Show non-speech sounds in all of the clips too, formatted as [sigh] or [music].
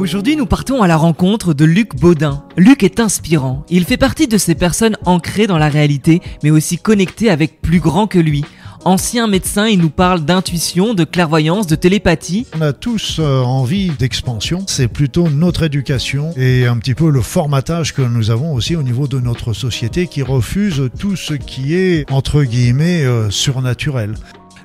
Aujourd'hui, nous partons à la rencontre de Luc Baudin. Luc est inspirant. Il fait partie de ces personnes ancrées dans la réalité, mais aussi connectées avec plus grand que lui. Ancien médecin, il nous parle d'intuition, de clairvoyance, de télépathie. On a tous euh, envie d'expansion. C'est plutôt notre éducation et un petit peu le formatage que nous avons aussi au niveau de notre société qui refuse tout ce qui est, entre guillemets, euh, surnaturel.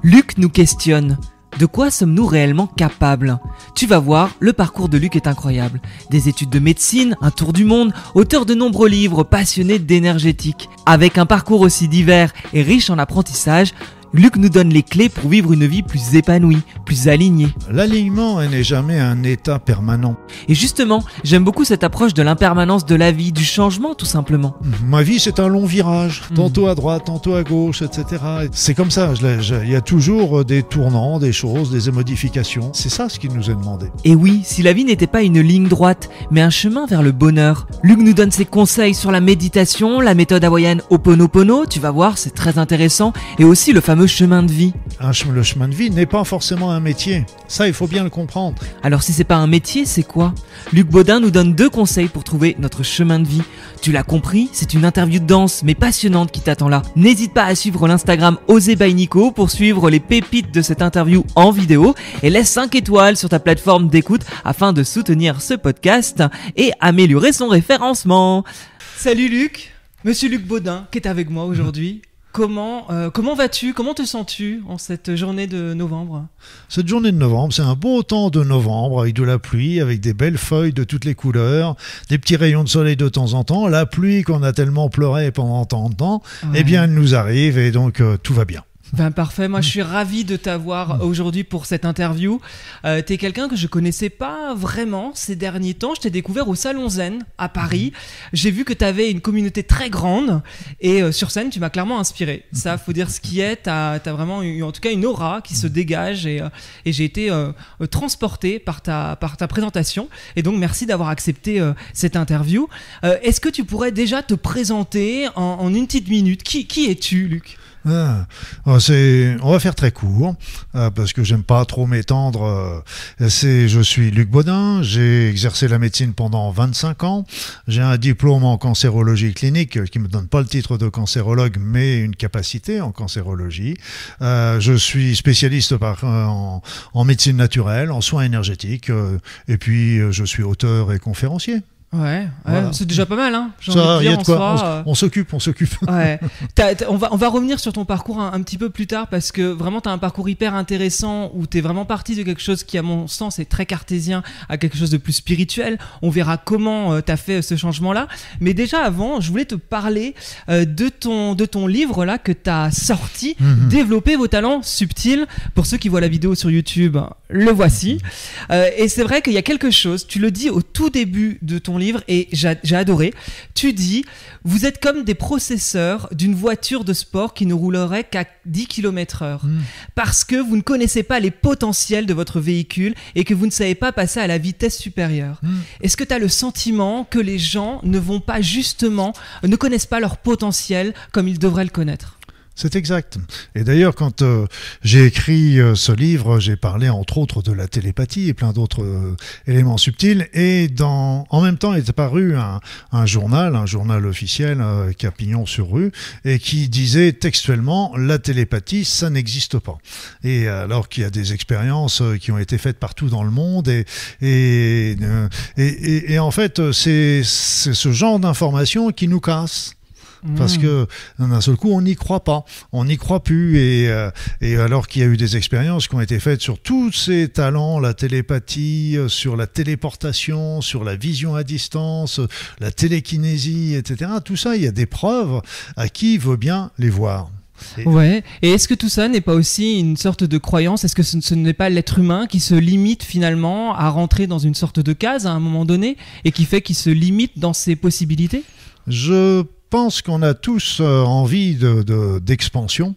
Luc nous questionne. De quoi sommes-nous réellement capables? Tu vas voir, le parcours de Luc est incroyable. Des études de médecine, un tour du monde, auteur de nombreux livres, passionné d'énergétique. Avec un parcours aussi divers et riche en apprentissage, Luc nous donne les clés pour vivre une vie plus épanouie, plus alignée. L'alignement n'est jamais un état permanent. Et justement, j'aime beaucoup cette approche de l'impermanence de la vie, du changement tout simplement. Ma vie, c'est un long virage, Mhm. tantôt à droite, tantôt à gauche, etc. C'est comme ça. Il y a toujours des tournants, des choses, des modifications. C'est ça ce qui nous est demandé. Et oui, si la vie n'était pas une ligne droite, mais un chemin vers le bonheur, Luc nous donne ses conseils sur la méditation, la méthode hawaïenne Oponopono, tu vas voir, c'est très intéressant, et aussi le fameux chemin de vie. Un chem- le chemin de vie n'est pas forcément un métier. Ça, il faut bien le comprendre. Alors si c'est pas un métier, c'est quoi? Luc Baudin nous donne deux conseils pour trouver notre chemin de vie. Tu l'as compris, c'est une interview de danse mais passionnante qui t'attend là. N'hésite pas à suivre l'Instagram Osé by Nico pour suivre les pépites de cette interview en vidéo et laisse 5 étoiles sur ta plateforme d'écoute afin de soutenir ce podcast et améliorer son référencement. Salut Luc, Monsieur Luc Baudin qui est avec moi aujourd'hui? Comment, euh, comment vas-tu? Comment te sens-tu en cette journée de novembre? Cette journée de novembre, c'est un beau temps de novembre avec de la pluie, avec des belles feuilles de toutes les couleurs, des petits rayons de soleil de temps en temps. La pluie qu'on a tellement pleuré pendant tant de temps, Ouais. eh bien, elle nous arrive et donc euh, tout va bien. Ben parfait, moi je suis ravi de t'avoir aujourd'hui pour cette interview. Euh, T'es quelqu'un que je connaissais pas vraiment ces derniers temps. Je t'ai découvert au Salon Zen à Paris. J'ai vu que tu avais une communauté très grande et euh, sur scène tu m'as clairement inspiré. Ça, faut dire ce qui est. T'as as vraiment eu en tout cas une aura qui se dégage et, euh, et j'ai été euh, transporté par ta par ta présentation. Et donc merci d'avoir accepté cette interview. Est-ce que tu pourrais déjà te présenter en, en une petite minute? Qui qui es-tu, Luc? Ah, c'est, on va faire très court euh, parce que j'aime pas trop m'étendre. euh, c'est, je suis Luc Baudin, j'ai exercé la médecine pendant 25 ans. J'ai un diplôme en cancérologie clinique euh, qui me donne pas le titre de cancérologue, mais une capacité en cancérologie. Euh, je suis spécialiste par, euh, en, médecine naturelle, en soins énergétiques, euh, et puis je suis auteur et conférencier. Ouais, c'est déjà pas mal, hein. Ça, y de a quoi. on, euh, on s'occupe, on s'occupe. [laughs] Ouais. On, va, on va revenir sur ton parcours un, un petit peu plus tard parce que vraiment tu as un parcours hyper intéressant où tu es vraiment parti de quelque chose qui à mon sens est très cartésien à quelque chose de plus spirituel. On verra comment tu as fait ce changement-là. Mais déjà avant, je voulais te parler euh, de, ton, de ton livre là que tu as sorti, Mhm. Développer vos talents subtils. Pour ceux qui voient la vidéo sur YouTube, le voici. Euh, et c'est vrai qu'il y a quelque chose, tu le dis au tout début de ton livre et j'a- j'ai adoré. Tu dis, vous êtes comme des processeurs d'une voiture de sport qui ne roulerait qu'à 10 km heure. Mm. Parce que vous ne connaissez pas les potentiels de votre véhicule et que vous ne savez pas passer à la vitesse supérieure. Mm. Est-ce que tu as le sentiment que les gens ne vont pas justement, ne connaissent pas leur potentiel comme ils devraient le connaître? C'est exact. Et d'ailleurs, quand euh, j'ai écrit euh, ce livre, j'ai parlé entre autres de la télépathie et plein d'autres euh, éléments subtils. Et dans, en même temps, est apparu un, journal, un journal officiel euh, qui a pignon sur rue, et qui disait textuellement la télépathie, ça n'existe pas. Et alors qu'il y a des expériences qui ont été faites partout dans le monde, et, et, et, en fait, c'est ce genre d'informations qui nous casse parce Mm. que d'un seul coup on n'y croit pas, on n'y croit plus et, euh, et alors qu'il y a eu des expériences qui ont été faites sur tous ces talents, la télépathie, euh, sur la téléportation, sur la vision à distance, la télékinésie, etc. Tout ça, il y a des preuves à qui veut bien les voir. Et- Ouais. Et est-ce que tout ça n'est pas aussi une sorte de croyance? Est-ce que ce, ce n'est pas l'être humain qui se limite finalement à rentrer dans une sorte de case à un moment donné et qui fait qu'il se limite dans ses possibilités? Je pense qu'on a tous euh, envie de- de- d'expansion.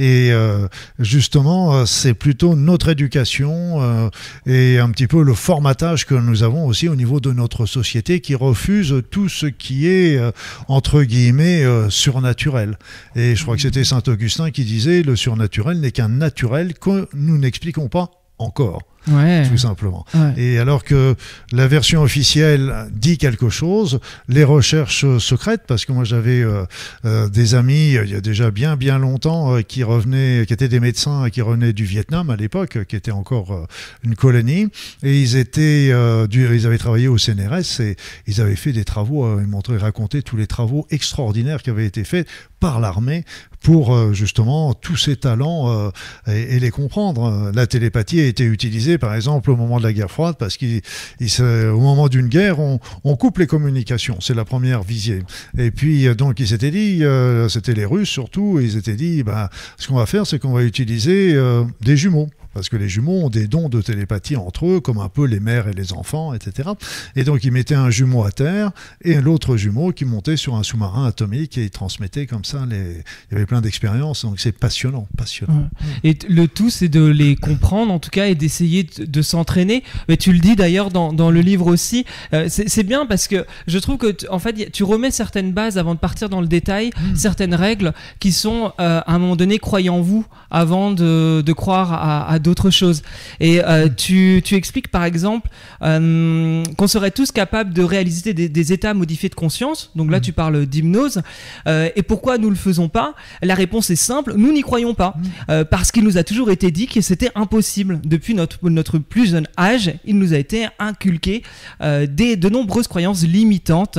Et euh, justement euh, c'est plutôt notre éducation et un petit peu le formatage que nous avons aussi au niveau de notre société qui refuse tout ce qui est entre guillemets surnaturel. Et je crois que c'était Saint Augustin qui disait le surnaturel n'est qu'un naturel que nous n'expliquons pas encore tout simplement. Et alors que la version officielle dit quelque chose, les recherches secrètes, parce que moi j'avais euh, euh, des amis il y a déjà bien bien longtemps qui revenaient, qui étaient des médecins qui revenaient du Vietnam à l'époque, qui était encore une colonie, et ils étaient, ils avaient travaillé au CNRS et ils avaient fait des travaux, ils montraient, racontaient tous les travaux extraordinaires qui avaient été faits par l'armée pour euh, justement tous ces talents euh, et, les comprendre. La télépathie a été utilisée par exemple au moment de la guerre froide parce qu'au moment d'une guerre on, coupe les communications, c'est la première visée. Et puis euh, donc ils s'étaient dit, c'était les Russes surtout, ils s'étaient dit, bah, ce qu'on va faire c'est qu'on va utiliser des jumeaux parce que les jumeaux ont des dons de télépathie entre eux, comme un peu les mères et les enfants, etc. Et donc ils mettaient un jumeau à terre et l'autre jumeau qui montait sur un sous-marin atomique et ils transmettaient comme ça. Les... Il y avait plein d'expériences, donc c'est passionnant, passionnant. Et le tout, c'est de les comprendre en tout cas et d'essayer de, s'entraîner. Mais tu le dis d'ailleurs dans, dans, le livre aussi. Euh, c'est bien parce que je trouve que en fait tu remets certaines bases avant de partir dans le détail, hmm. certaines règles qui sont euh, à un moment donné croyez en vous avant de, de croire à, à d'autres choses. Et euh, tu, tu, expliques par exemple euh, qu'on serait tous capables de réaliser des, états modifiés de conscience. Donc là, mm. tu parles d'hypnose. Euh, et pourquoi nous le faisons pas? La réponse est simple nous n'y croyons pas. Mm. parce qu'il nous a toujours été dit que c'était impossible. Depuis notre, notre plus jeune âge, il nous a été inculqué des, de nombreuses croyances limitantes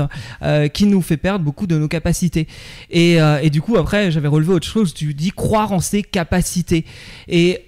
qui nous fait perdre beaucoup de nos capacités. Et, et du coup, après, j'avais relevé autre chose. Tu dis croire en ses capacités. Et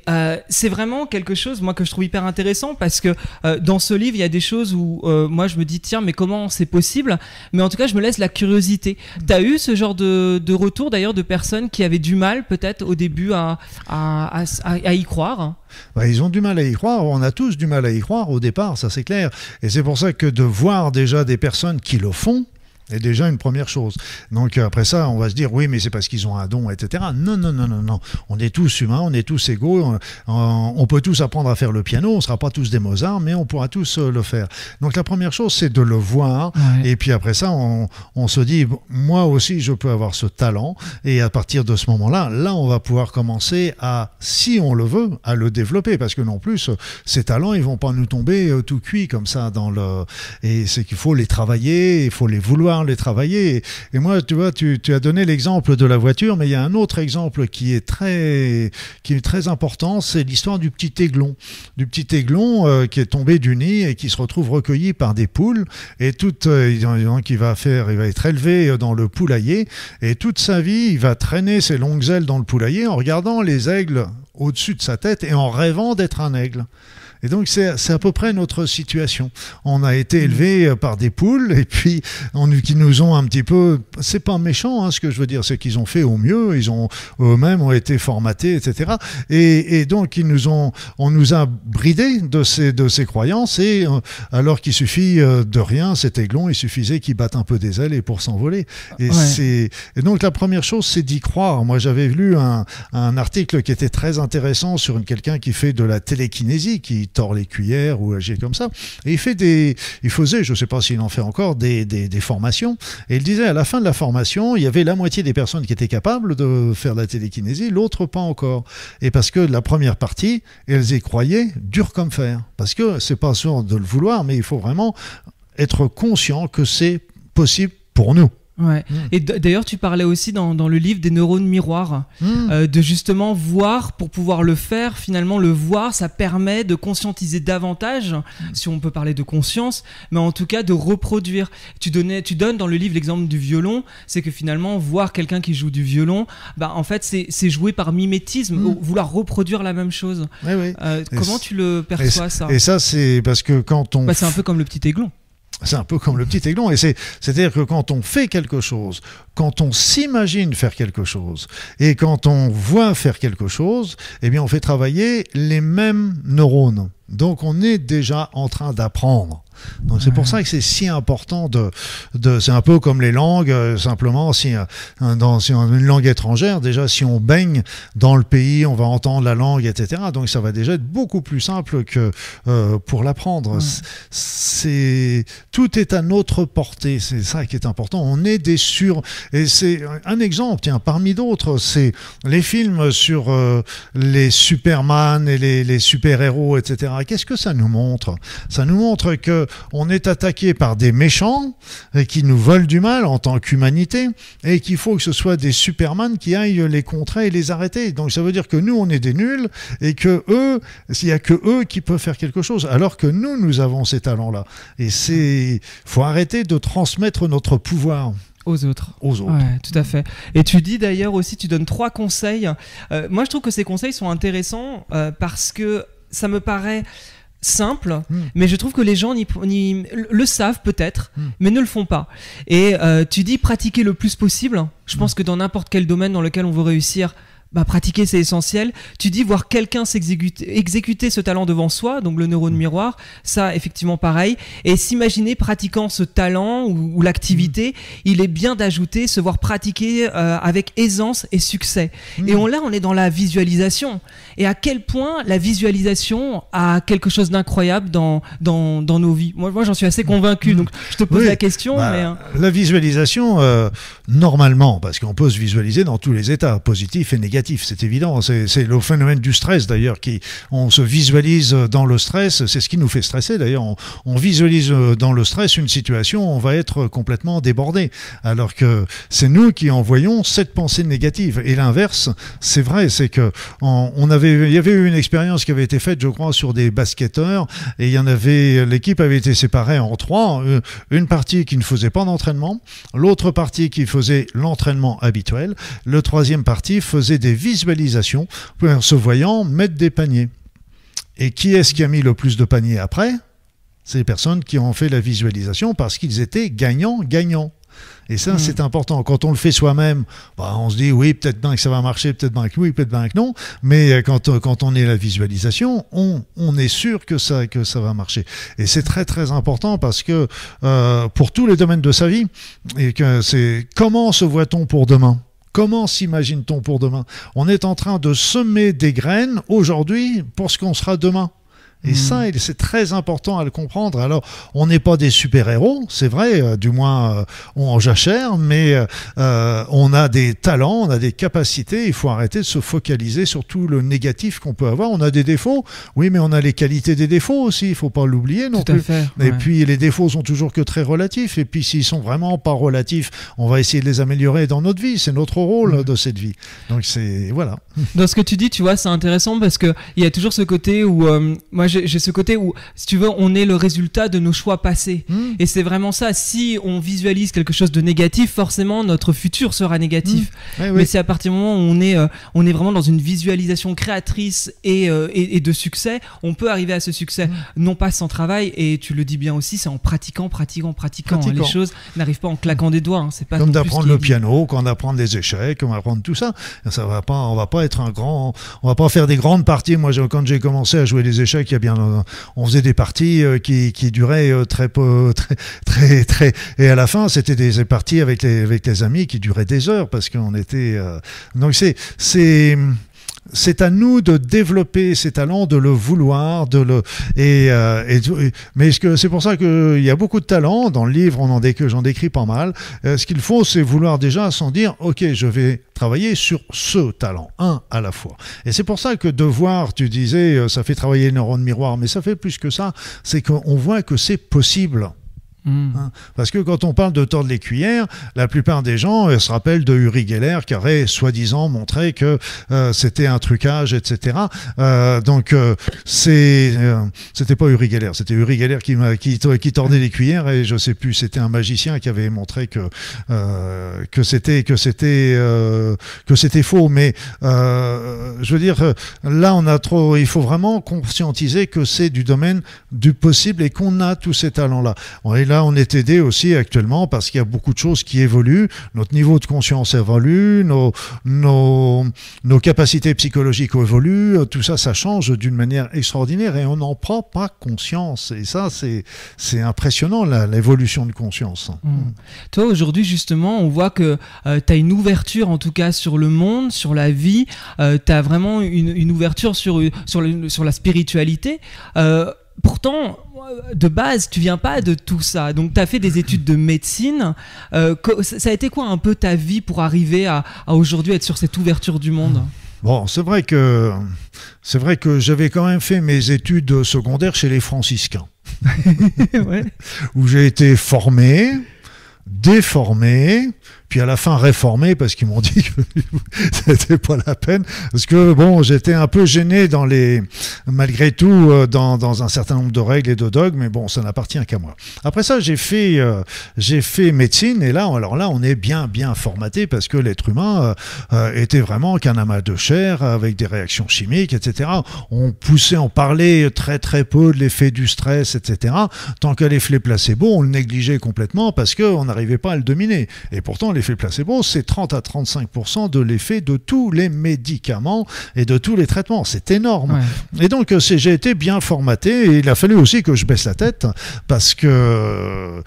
c'est c'est vraiment quelque chose, moi, que je trouve hyper intéressant parce que euh, dans ce livre, il y a des choses où euh, moi, je me dis, tiens, mais comment c'est possible? Mais en tout cas, je me laisse la curiosité. Tu as eu ce genre de, retour d'ailleurs de personnes qui avaient du mal, peut-être, au début, à, à, y croire? Bah, ils ont du mal à y croire, on a tous du mal à y croire au départ, ça c'est clair. Et c'est pour ça que de voir déjà des personnes qui le font, est déjà une première chose. Donc après ça, on va se dire oui, mais c'est parce qu'ils ont un don, etc. Non, non, non, non, non. On est tous humains, on est tous égaux. On, peut tous apprendre à faire le piano. On ne sera pas tous des Mozart, mais on pourra tous euh, le faire. Donc la première chose, c'est de le voir. Et puis après ça, on, on, se dit moi aussi, je peux avoir ce talent. Et à partir de ce moment-là, là, on va pouvoir commencer à, si on le veut, à le développer, parce que non plus, ces talents, ils vont pas nous tomber euh, tout cuits comme ça dans le. Et c'est qu'il faut les travailler, il faut les vouloir les travailler. Et, moi, tu vois, tu, as donné l'exemple de la voiture, mais il y a un autre exemple qui est très, qui est très important, c'est l'histoire du petit aiglon. Du petit aiglon euh, qui est tombé du nid et qui se retrouve recueilli par des poules. Et tout, euh, qui va faire, il va être élevé dans le poulailler. Et toute sa vie, il va traîner ses longues ailes dans le poulailler en regardant les aigles au-dessus de sa tête et en rêvant d'être un aigle. Et donc c'est à peu près notre situation. On a été élevé euh, par des poules et puis on, qui nous ont un petit peu, c'est pas méchant hein, ce que je veux dire, c'est qu'ils ont fait au mieux, ils ont eux-mêmes ont été formatés, etc. Et, et, donc ils nous ont, on nous a bridé de ces de ces croyances et euh, alors qu'il suffit euh, de rien, cet aiglon, il suffisait qu'il batte un peu des ailes et pour s'envoler. Et c'est et donc la première chose, c'est d'y croire. Moi j'avais lu un, un article qui était très intéressant sur quelqu'un qui fait de la télékinésie, qui tord les cuillères ou agit comme ça. Et il fait des, il faisait, je ne sais pas s'il en fait encore, des, des, formations. Et il disait à la fin de la formation, il y avait la moitié des personnes qui étaient capables de faire la télékinésie, l'autre pas encore. Et parce que la première partie, elles y croyaient dur comme fer. Parce que c'est pas sûr de le vouloir, mais il faut vraiment être conscient que c'est possible pour nous. Ouais. Mm. Et d'ailleurs, tu parlais aussi dans, dans, le livre des neurones miroirs, mm. euh, de justement voir pour pouvoir le faire. Finalement, le voir, ça permet de conscientiser davantage, mm. si on peut parler de conscience, mais en tout cas de reproduire. Tu, donnais, tu donnes dans le livre l'exemple du violon, c'est que finalement, voir quelqu'un qui joue du violon, bah, en fait, c'est jouer par mimétisme, vouloir reproduire la même chose. Oui, oui. Euh, comment tu le perçois, ça? Et ça, c'est parce que quand on. Bah, c'est un peu comme le petit aiglon. C'est un peu comme le petit aiglon. Et c'est, c'est-à-dire que quand on fait quelque chose, quand on s'imagine faire quelque chose, et quand on voit faire quelque chose, eh bien, on fait travailler les mêmes neurones. Donc, on est déjà en train d'apprendre. Donc c'est pour ça que c'est si important de, de c'est un peu comme les langues, euh, simplement si, euh, dans si une langue étrangère, déjà si on baigne dans le pays, on va entendre la langue, etc. Donc ça va déjà être beaucoup plus simple que euh, pour l'apprendre. C'est tout est à notre portée, c'est ça qui est important. On est des sur et c'est un exemple, tiens, parmi d'autres, c'est les films sur les Superman et les, les super-héros, etc. Qu'est-ce que ça nous montre? Ça nous montre que on est attaqué par des méchants et qui nous veulent du mal en tant qu'humanité et qu'il faut que ce soit des Superman qui aillent les contrer et les arrêter. Donc ça veut dire que nous on est des nuls et que eux, s'il y a que eux qui peuvent faire quelque chose, alors que nous nous avons ces talents-là. Et c'est, faut arrêter de transmettre notre pouvoir aux autres. Aux autres. Ouais, tout à fait. Et tu dis d'ailleurs aussi, tu donnes trois conseils. Euh, moi, je trouve que ces conseils sont intéressants euh, parce que ça me paraît simple, hmm. mais je trouve que les gens le savent peut-être, hmm. mais ne le font pas. Et euh, tu dis pratiquer le plus possible. Je pense hmm. que dans n'importe quel domaine dans lequel on veut réussir, bah, pratiquer c'est essentiel. Tu dis voir quelqu'un s'exécuter exécuter ce talent devant soi, donc le neurone miroir, ça effectivement pareil. Et s'imaginer pratiquant ce talent ou, l'activité, il est bien d'ajouter se voir pratiquer euh, avec aisance et succès. Et on, là on est dans la visualisation. Et à quel point la visualisation a quelque chose d'incroyable dans, dans, dans, nos vies? Moi, moi j'en suis assez convaincu, donc je te pose la question. Bah, mais, hein. La visualisation, euh, normalement, parce qu'on peut se visualiser dans tous les états, positifs et c'est évident. C'est le phénomène du stress d'ailleurs qui, on se visualise dans le stress, c'est ce qui nous fait stresser d'ailleurs. On, visualise dans le stress une situation, on va être complètement débordé, alors que c'est nous qui envoyons cette pensée négative. Et l'inverse, c'est vrai, c'est que on, avait, il y avait eu une expérience qui avait été faite, je crois, sur des basketteurs, et il y en avait, l'équipe avait été séparée en trois, euh, une partie qui ne faisait pas d'entraînement, l'autre partie qui faisait l'entraînement habituel, le troisième partie faisait des visualisations pour se voyant mettre des paniers. Et qui est-ce qui a mis le plus de paniers après? C'est les personnes qui ont fait la visualisation parce qu'ils étaient gagnants-gagnants. Et ça, hmm. c'est important. Quand on le fait soi-même, bah, on se dit oui, peut-être bien que ça va marcher, peut-être bien que oui, peut-être bien que non. Mais euh, quand, euh, quand on est la visualisation, on, on est sûr que ça, que ça va marcher. Et c'est très très important parce que euh, pour tous les domaines de sa vie, et que c'est comment se voit-on pour demain? Comment s'imagine-t-on pour demain? On est en train de semer des graines aujourd'hui pour ce qu'on sera demain. Et hmm. ça, c'est très important à le comprendre. Alors, on n'est pas des super-héros, c'est vrai, euh, du moins euh, on en jachère, mais euh, on a des talents, on a des capacités. Il faut arrêter de se focaliser sur tout le négatif qu'on peut avoir. On a des défauts, oui, mais on a les qualités des défauts aussi. Il faut pas l'oublier non plus. Et puis, les défauts sont toujours que très relatifs. Et puis, s'ils sont vraiment pas relatifs, on va essayer de les améliorer dans notre vie. C'est notre rôle hmm. de cette vie. Donc, c'est voilà. Dans ce que tu dis, tu vois, c'est intéressant parce que il y a toujours ce côté où moi j'ai ce côté où, si tu veux, on est le résultat de nos choix passés. Hmm. Et c'est vraiment ça. Si on visualise quelque chose de négatif, forcément, notre futur sera négatif. Hmm. Mais c'est à partir du moment où on est, euh, on est vraiment dans une visualisation créatrice et, euh, et, de succès, on peut arriver à ce succès. Hmm. Non pas sans travail, et tu le dis bien aussi, c'est en pratiquant, pratiquant, pratiquant. Hein. Les choses n'arrivent pas en claquant des doigts. Hein. C'est pas comme d'apprendre le piano, qu'on apprend des échecs, on apprend tout ça. Ça va pas, on va pas être un grand, on va pas faire des grandes parties. Moi, quand j'ai commencé à jouer des échecs, il y on faisait des parties euh, qui, duraient euh, très peu, [laughs] très, très, très, et à la fin, c'était des parties avec les, amis qui duraient des heures parce qu'on était, euh, donc c'est, c'est à nous de développer ces talents, de le vouloir, de le et, mais c'est pour ça qu'il y a beaucoup de talents dans le livre. On en j'en décris pas mal. ce qu'il faut, c'est vouloir déjà s'en dire, ok, je vais travailler sur ce talent, un à la fois. Et c'est pour ça que de voir, tu disais, ça fait travailler les neurones miroirs, mais ça fait plus que ça. C'est qu'on voit que c'est possible. Hmm. Hein. Parce que quand on parle de tordre les cuillères, la plupart des gens euh, se rappellent de Uri Geller qui aurait soi-disant montré que euh, c'était un trucage, etc. Euh, donc c'était pas Uri Geller, c'était Uri Geller qui, qui, tordait les cuillères et je sais plus, c'était un magicien qui avait montré que c'était faux. Mais je veux dire, là il faut vraiment conscientiser que c'est du domaine du possible et qu'on a tous ces talents-là. On est là, on est aidé aussi actuellement parce qu'il y a beaucoup de choses qui évoluent. Notre niveau de conscience évolue, nos, nos, capacités psychologiques évoluent. Tout ça, ça change d'une manière extraordinaire et on n'en prend pas conscience. Et ça, c'est, impressionnant, l'évolution de conscience. Mmh. Toi, aujourd'hui, justement, on voit que euh, tu as une ouverture, en tout cas, sur le monde, sur la vie. Euh, tu as vraiment une, ouverture sur, sur, sur la spiritualité. Euh, pourtant, de base, tu viens pas de tout ça. Donc, tu as fait des études de médecine. Euh, ça a été quoi un peu ta vie pour arriver à, aujourd'hui être sur cette ouverture du monde? Bon, c'est vrai que c'est vrai que j'avais quand même fait mes études secondaires chez les franciscains, [laughs] où j'ai été formé, déformé, puis à la fin réformé parce qu'ils m'ont [laughs] dit que c'était pas la peine parce que bon j'étais un peu gêné dans les malgré tout euh, dans, dans, un certain nombre de règles et de dogmes mais bon ça n'appartient qu'à moi. Après ça j'ai fait euh, j'ai fait médecine et là alors là on est bien bien formaté parce que l'être humain euh, était vraiment qu'un amas de chair avec des réactions chimiques etc on poussait on parlait très très peu de l'effet du stress etc tant que l'effet placebo on le négligeait complètement parce que on n'arrivait pas à le dominer. Et pourtant l'effet placebo, c'est 30 à 35% de l'effet de tous les médicaments et de tous les traitements. C'est énorme. Et donc, euh, j'ai été bien formaté et il a fallu aussi que je baisse la tête parce que, euh,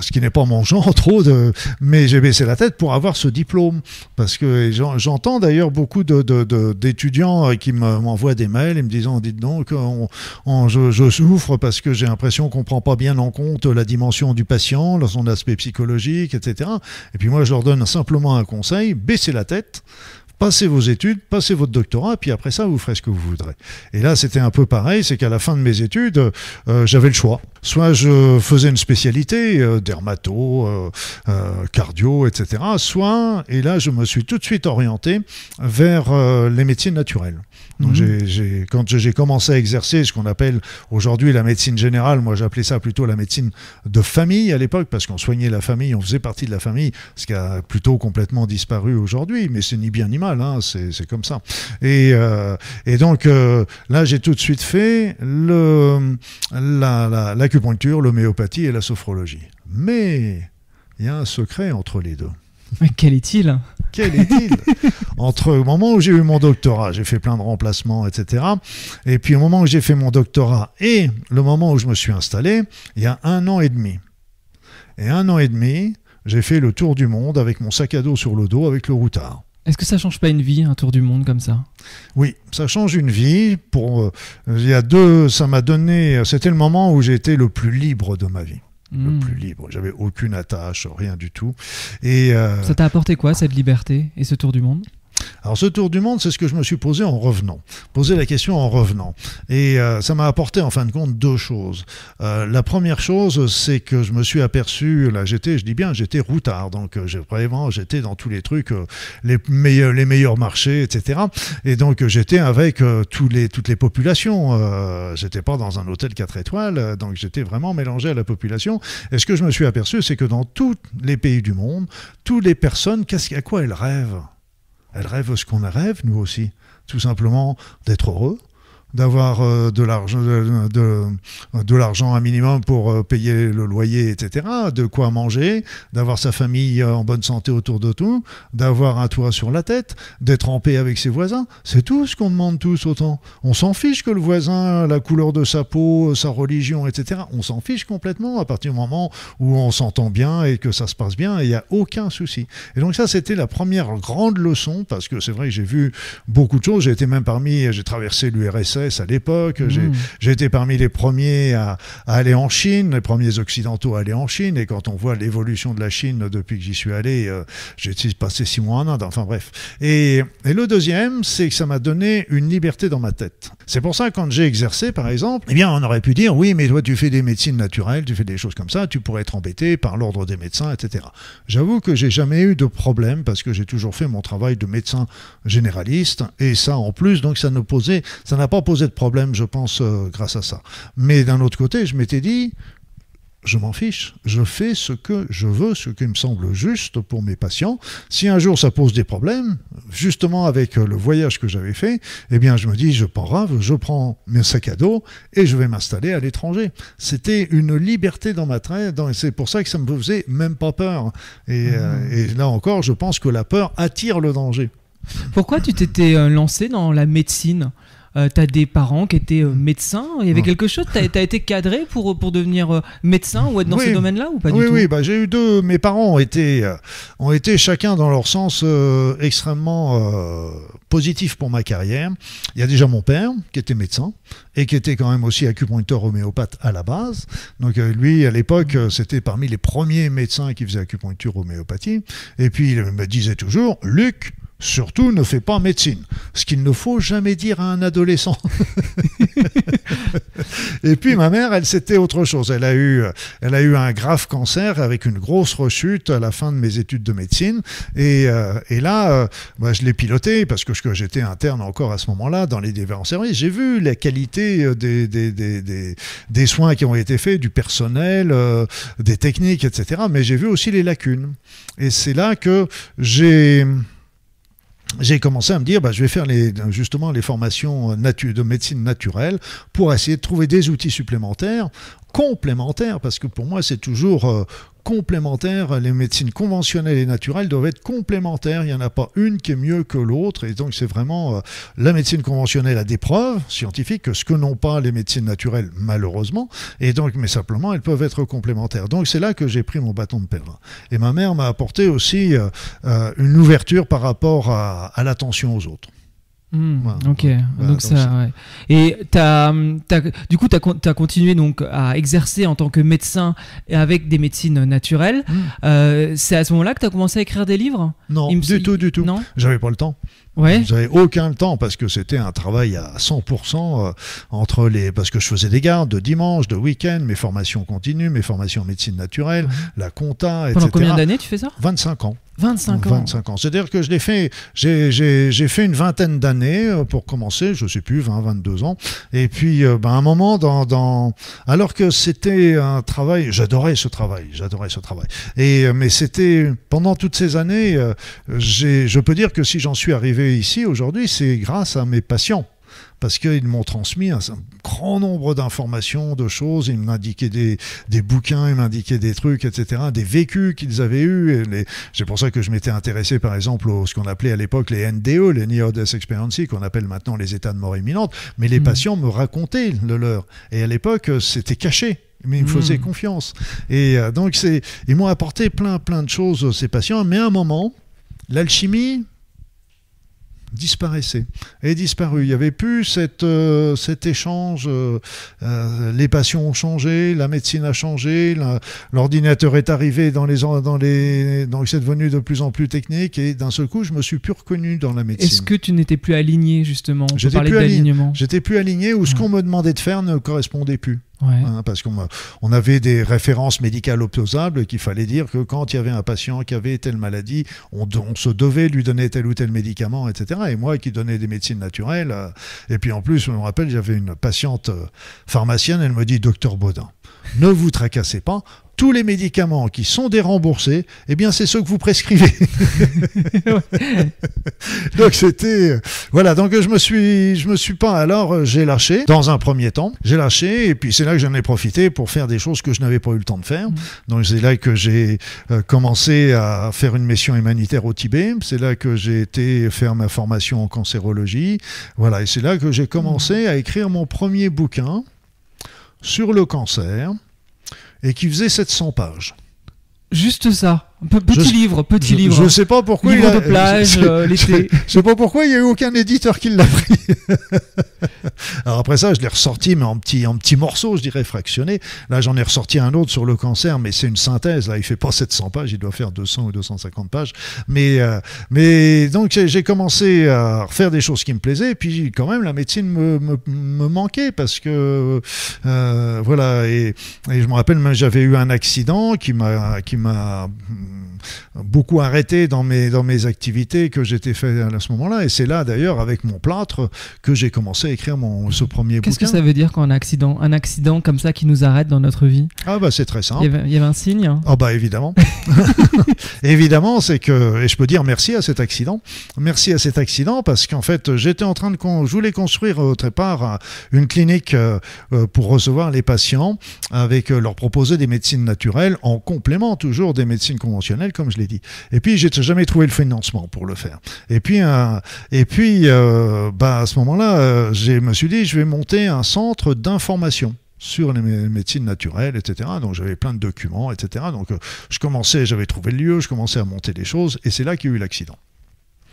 ce qui n'est pas mon genre [laughs] trop, de, mais j'ai baissé la tête pour avoir ce diplôme. Parce que j'entends d'ailleurs beaucoup d'étudiants de, qui m'envoient des mails et me disant, dites donc, je, je, souffre parce que j'ai l'impression qu'on prend pas bien en compte la dimension du patient, son aspect psychologique, etc. Et puis moi, je leur donne simplement un conseil, baissez la tête, passez vos études, passez votre doctorat, puis après ça, vous ferez ce que vous voudrez. Et là, c'était un peu pareil, c'est qu'à la fin de mes études, euh, j'avais le choix. Soit je faisais une spécialité, euh, dermato, euh, cardio, etc. Soit, et là, je me suis tout de suite orienté vers les médecines naturelles. Donc mhm. quand j'ai commencé à exercer ce qu'on appelle aujourd'hui la médecine générale, moi j'appelais ça plutôt la médecine de famille à l'époque, parce qu'on soignait la famille, on faisait partie de la famille, ce qui a plutôt complètement disparu aujourd'hui, mais c'est ni bien ni mal, hein, c'est comme ça. Et, euh, et donc euh, là j'ai tout de suite fait l'acupuncture, l'homéopathie et la sophrologie. Mais il y a un secret entre les deux. Mais quel est-il? Quel est-il [laughs] Entre le moment où j'ai eu mon doctorat, j'ai fait plein de remplacements, etc. Et puis au moment où j'ai fait mon doctorat et le moment où je me suis installé, il y a un an et demi. Et un an et demi, j'ai fait le tour du monde avec mon sac à dos sur le dos avec le routard. Est-ce que ça change pas une vie, un tour du monde comme ça? Oui, ça change une vie. Pour, euh, il y a deux, ça m'a donné. C'était le moment où j'ai été le plus libre de ma vie le hmm. plus libre. J'avais aucune attache, rien du tout. Et euh, ça t'a apporté quoi cette liberté et ce tour du monde? Alors ce tour du monde, c'est ce que je me suis posé en revenant. Poser la question en revenant. Et euh, ça m'a apporté en fin de compte deux choses. Euh, la première chose, c'est que je me suis aperçu, là j'étais, je dis bien, j'étais routard, donc euh, vraiment j'étais dans tous les trucs, les, meilleurs, les meilleurs marchés, etc. Et donc j'étais avec tous les, toutes les populations. j'étais pas dans un hôtel 4 étoiles, donc j'étais vraiment mélangé à la population. Et ce que je me suis aperçu, c'est que dans tous les pays du monde, toutes les personnes, à quoi elles rêvent? Elle rêve ce qu'on rêve, nous aussi. Tout simplement d'être heureux, d'avoir euh, de l'argent de, l'argent un minimum pour euh, payer le loyer, etc., de quoi manger, d'avoir sa famille euh, en bonne santé autour de tout, d'avoir un toit sur la tête, d'être en paix avec ses voisins. C'est tout ce qu'on demande tous autant. On s'en fiche que le voisin, la couleur de sa peau, sa religion, etc. On s'en fiche complètement à partir du moment où on s'entend bien et que ça se passe bien, il n'y a aucun souci. Et donc ça, c'était la première grande leçon, parce que c'est vrai que j'ai vu beaucoup de choses. J'ai été même parmi, j'ai traversé l'URSS, à l'époque. Mmh. J'ai été parmi les premiers à, aller en Chine, les premiers occidentaux à aller en Chine. Et quand on voit l'évolution de la Chine depuis que j'y suis allé, euh, j'ai passé six mois en Inde. Enfin bref. Et, et le deuxième, c'est que ça m'a donné une liberté dans ma tête. C'est pour ça quand j'ai exercé, par exemple, eh bien, on aurait pu dire oui, mais toi, tu fais des médecines naturelles, tu fais des choses comme ça, tu pourrais être embêté par l'ordre des médecins, etc. J'avoue que j'ai jamais eu de problème parce que j'ai toujours fait mon travail de médecin généraliste et ça en plus, donc ça ne posait, ça n'a pas posé de problème, je pense, euh, grâce à ça. Mais d'un autre côté, je m'étais dit, je m'en fiche. Je fais ce que je veux, ce qui me semble juste pour mes patients. Si un jour ça pose des problèmes, justement avec le voyage que j'avais fait, eh bien je me dis, je prends rave, je prends mes sacs à dos et je vais m'installer à l'étranger. C'était une liberté dans ma tête, et c'est pour ça que ça me faisait même pas peur. Et, euh, mmh. et là encore, je pense que la peur attire le danger. Pourquoi tu t'étais euh, lancé dans la médecine? Euh, tu as des parents qui étaient euh, médecins. Il y avait quelque chose? Tu as, été cadré pour, pour devenir euh, médecin ou être dans ce domaine-là ou pas du tout? Oui, bah, j'ai eu deux. Mes parents ont été, ont été chacun dans leur sens extrêmement positif pour ma carrière. Il y a déjà mon père qui était médecin et qui était quand même aussi acupuncteur homéopathe à la base. Donc lui, à l'époque, c'était parmi les premiers médecins qui faisaient acupuncture homéopathie. Et puis il me disait toujours, Luc, Surtout, ne fais pas médecine. Ce qu'il ne faut jamais dire à un adolescent. [laughs] et puis ma mère, elle, c'était autre chose. Elle a, eu, elle a eu un grave cancer avec une grosse rechute à la fin de mes études de médecine. Et, euh, et là, euh, bah, je l'ai piloté parce que, j'étais interne encore à ce moment-là dans les différents services. J'ai vu la qualité euh, des, des, des, des, soins qui ont été faits, du personnel, des techniques, etc. Mais j'ai vu aussi les lacunes. Et c'est là que j'ai j'ai commencé à me dire, bah, je vais faire les, justement les formations de médecine naturelle pour essayer de trouver des outils supplémentaires, complémentaires, parce que pour moi c'est toujours euh, complémentaires. Les médecines conventionnelles et naturelles doivent être complémentaires. Il n'y en a pas une qui est mieux que l'autre. Et donc, c'est vraiment euh, la médecine conventionnelle a des preuves scientifiques, ce que n'ont pas les médecines naturelles, malheureusement. Et donc, mais simplement, elles peuvent être complémentaires. Donc, c'est là que j'ai pris mon bâton de pèlerin. Et ma mère m'a apporté aussi euh, euh, une ouverture par rapport à l'attention aux autres. Hmm, ok, donc, ça, Et as, du coup, tu as, continué donc à exercer en tant que médecin avec des médecines naturelles. Hmm. Euh, c'est à ce moment-là que tu as commencé à écrire des livres? Non, du tout, du tout. Non? J'avais pas le temps. Ouais. J'avais aucun temps parce que c'était un travail à 100% euh, entre les parce que je faisais des gardes de dimanche, de week-end, mes formations continues, mes formations en médecine naturelle, la compta, etc. Pendant combien d'années tu fais ça? 25 ans. 25 ans. 25 ans. C'est-à-dire que je l'ai fait, j'ai fait une vingtaine d'années euh, pour commencer, je sais plus, 20, 22 ans. Et puis, euh, ben, un moment, dans, dans alors que c'était un travail, j'adorais ce travail, j'adorais ce travail. Et, mais c'était, pendant toutes ces années, je peux dire que si j'en suis arrivé ici aujourd'hui, c'est grâce à mes patients parce qu'ils m'ont transmis un, grand nombre d'informations, de choses. Ils m'indiquaient des, des bouquins, ils m'indiquaient des trucs, etc., des vécus qu'ils avaient eus. C'est pour ça que je m'étais intéressé, par exemple, à ce qu'on appelait à l'époque les NDE, les Near Death Experience, qu'on appelle maintenant les états de mort imminente. Mais les mmh. patients me racontaient le leur. Et à l'époque, c'était caché mais ils me faisaient mmh. confiance. Et euh, donc, ils m'ont apporté plein, plein de choses, ces patients. Mais à un moment, l'alchimie, disparaissait, est disparu. Il n'y avait plus cette, euh, cet échange. Euh, euh, les passions ont changé, la médecine a changé, l'ordinateur est arrivé dans les, dans les, donc c'est devenu de plus en plus technique et d'un seul coup, je me suis plus reconnu dans la médecine. Est-ce que tu n'étais plus aligné justement? J'étais plus aligné. J'étais plus aligné ou ce qu'on me demandait de faire ne correspondait plus. Hein, parce qu'on on avait des références médicales opposables qu'il fallait dire que quand il y avait un patient qui avait telle maladie, on, se devait lui donner tel ou tel médicament, etc. Et moi qui donnais des médecines naturelles, euh, et puis en plus, je me rappelle, j'avais une patiente euh, pharmacienne, elle me dit, docteur Baudin, ne vous tracassez pas, tous les médicaments qui sont déremboursés, eh bien, c'est ceux que vous prescrivez. [laughs] donc c'était voilà. Donc je me suis, je me suis pas. Alors j'ai lâché dans un premier temps. J'ai lâché et puis c'est là que j'en ai profité pour faire des choses que je n'avais pas eu le temps de faire. Mmh. Donc c'est là que j'ai euh, commencé à faire une mission humanitaire au Tibet. C'est là que j'ai été faire ma formation en cancérologie. Voilà. Et c'est là que j'ai commencé à écrire mon premier bouquin sur le cancer et qui faisait 700 pages. Juste ça. Petit livre, petit livre. Je ne sais pas pourquoi il a, de plage euh, l'été. Je sais pas pourquoi il n'y a eu aucun éditeur qui l'a pris. [laughs] Alors après ça, je l'ai ressorti, mais en petits en petit morceaux, je dirais fractionné. Là, j'en ai ressorti un autre sur le cancer, mais c'est une synthèse. Là, il fait pas 700 pages, il doit faire 200 ou 250 pages. Mais, euh, mais donc j'ai commencé à refaire des choses qui me plaisaient. Et puis quand même, la médecine me, me, manquait parce que euh, voilà. Et, et, je me rappelle, j'avais eu un accident qui m'a qui m'a beaucoup arrêté dans mes, dans mes activités que j'étais fait à ce moment-là. Et c'est là, d'ailleurs, avec mon plâtre, que j'ai commencé à écrire mon, ce premier Qu'est-ce bouquin. que ça veut dire quand un accident, un accident comme ça qui nous arrête dans notre vie? Ah bah c'est très il simple. y, avait, il y avait un signe hein Ah bah évidemment. [laughs] [laughs] évidemment, c'est que et je peux dire merci à cet accident. Merci à cet accident parce qu'en fait, j'étais en train de con- je voulais construire au départ euh, une clinique euh, euh, pour recevoir les patients avec euh, leur proposer des médecines naturelles en complément toujours des médecines conventionnelles comme je l'ai dit. Et puis j'ai jamais trouvé le financement pour le faire. Et puis euh, et puis euh, bah à ce moment-là, euh, je me suis dit je vais monter un centre d'information sur les mé- médecines naturelles, etc. Donc j'avais plein de documents, etc. Donc euh, je commençais, j'avais trouvé le lieu, je commençais à monter des choses, et c'est là qu'il y a eu l'accident.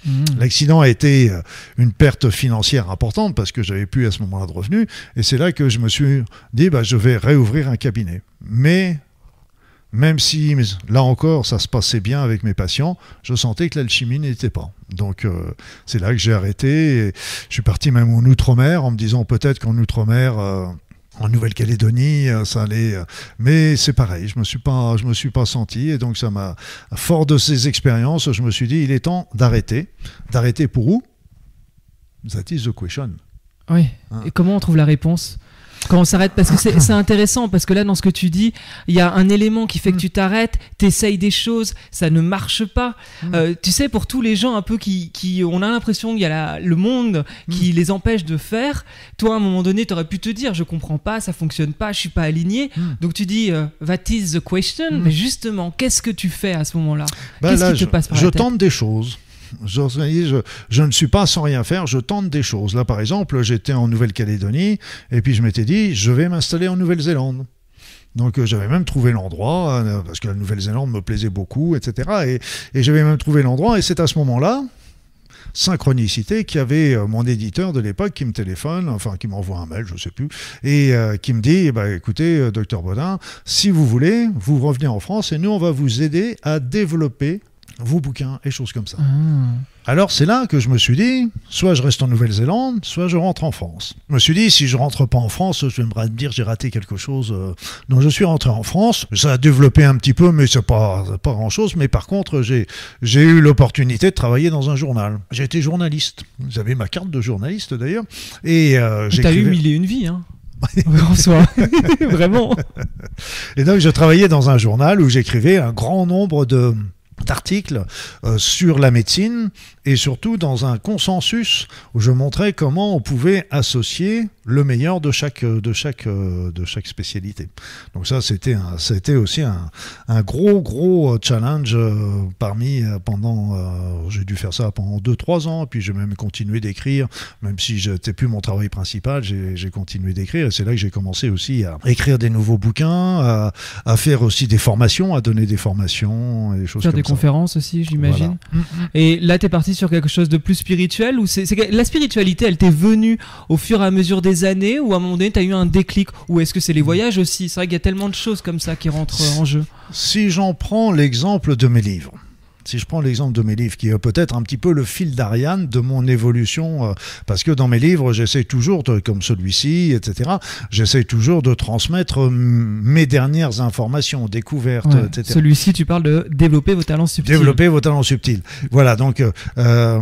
Mmh. L'accident a été une perte financière importante parce que j'avais plus à ce moment-là de revenus, et c'est là que je me suis dit, bah, je vais réouvrir un cabinet. Mais même si là encore ça se passait bien avec mes patients, je sentais que l'alchimie n'était pas. Donc euh, c'est là que j'ai arrêté. Et je suis parti même en Outre-mer en me disant peut-être qu'en Outre-mer, euh, en Nouvelle-Calédonie, euh, ça allait. mais c'est pareil, je me suis pas, je me suis pas senti. Et donc ça m'a, fort de ces expériences, je me suis dit il est temps d'arrêter. D'arrêter pour où? That is the question. Oui. Hein. Et comment on trouve la réponse? Quand on s'arrête Parce que c'est intéressant, parce que là, dans ce que tu dis, il y a un élément qui fait que Mm. tu t'arrêtes, t'essayes des choses, ça ne marche pas. Mm. Euh, tu sais, pour tous les gens un peu qui, qui on a l'impression qu'il y a la- le monde qui Mm. les empêche de faire, toi, à un moment donné, tu aurais pu te dire, je comprends pas, ça fonctionne pas, je suis pas aligné. Donc tu dis, euh, that is the question? Mais justement, qu'est-ce que tu fais à ce moment-là? Bah Qu'est-ce là, qui te je, passe par je la tête? tente des choses. Je, je, ne suis pas sans rien faire, je tente des choses. Là, par exemple, j'étais en Nouvelle-Calédonie et puis je m'étais dit, je vais m'installer en Nouvelle-Zélande. Donc euh, j'avais même trouvé l'endroit, euh, parce que la Nouvelle-Zélande me plaisait beaucoup, etc. Et, j'avais même trouvé l'endroit, et c'est à ce moment-là, synchronicité, qu'il y avait euh, mon éditeur de l'époque qui me téléphone, enfin qui m'envoie un mail, je ne sais plus, et qui me dit, eh ben, écoutez, docteur Bodin, si vous voulez, vous revenez en France et nous, on va vous aider à développer vos bouquins et choses comme ça. Ah. Alors c'est là que je me suis dit, soit je reste en Nouvelle-Zélande, soit je rentre en France. Je me suis dit, si je rentre pas en France, je vais me dire j'ai raté quelque chose. euh. Donc je suis rentré en France. Ça a développé un petit peu, mais c'est pas pas grand chose. Mais par contre, j'ai j'ai eu l'opportunité de travailler dans un journal. J'ai été journaliste. J'avais ma carte de journaliste d'ailleurs. Et euh, T'as eu mille et une vies, hein [laughs] en soi. [laughs] Vraiment. Et donc, je travaillais dans un journal où j'écrivais un grand nombre de d'articles euh, sur la médecine et surtout dans un consensus où je montrais comment on pouvait associer le meilleur de chaque de chaque euh, de chaque spécialité. Donc ça c'était un c'était aussi un, un gros gros challenge euh, parmi euh, pendant euh, j'ai dû faire ça pendant 2 3 ans puis j'ai même continué d'écrire même si j'étais plus mon travail principal, j'ai j'ai continué d'écrire et c'est là que j'ai commencé aussi à écrire des nouveaux bouquins, à, à faire aussi des formations, à donner des formations et des choses Faire comme des ça. conférences aussi, j'imagine. Voilà. Et là, t'es parti sur quelque chose de plus spirituel ou c'est la spiritualité, elle t'est venue au fur et à mesure des années ou à un moment donné, t'as eu un déclic ou est-ce que c'est les voyages aussi? C'est vrai qu'il y a tellement de choses comme ça qui rentrent en jeu. Si j'en prends l'exemple de mes livres, si je prends l'exemple de mes livres, qui est peut-être un petit peu le fil d'Ariane de mon évolution, euh, parce que dans mes livres, j'essaie toujours, de- comme celui-ci, etc., j'essaie toujours de transmettre euh, mes dernières informations, découvertes, Ouais. etc. Celui-ci, tu parles de développer vos talents subtils. Développer vos talents subtils. Voilà, donc euh,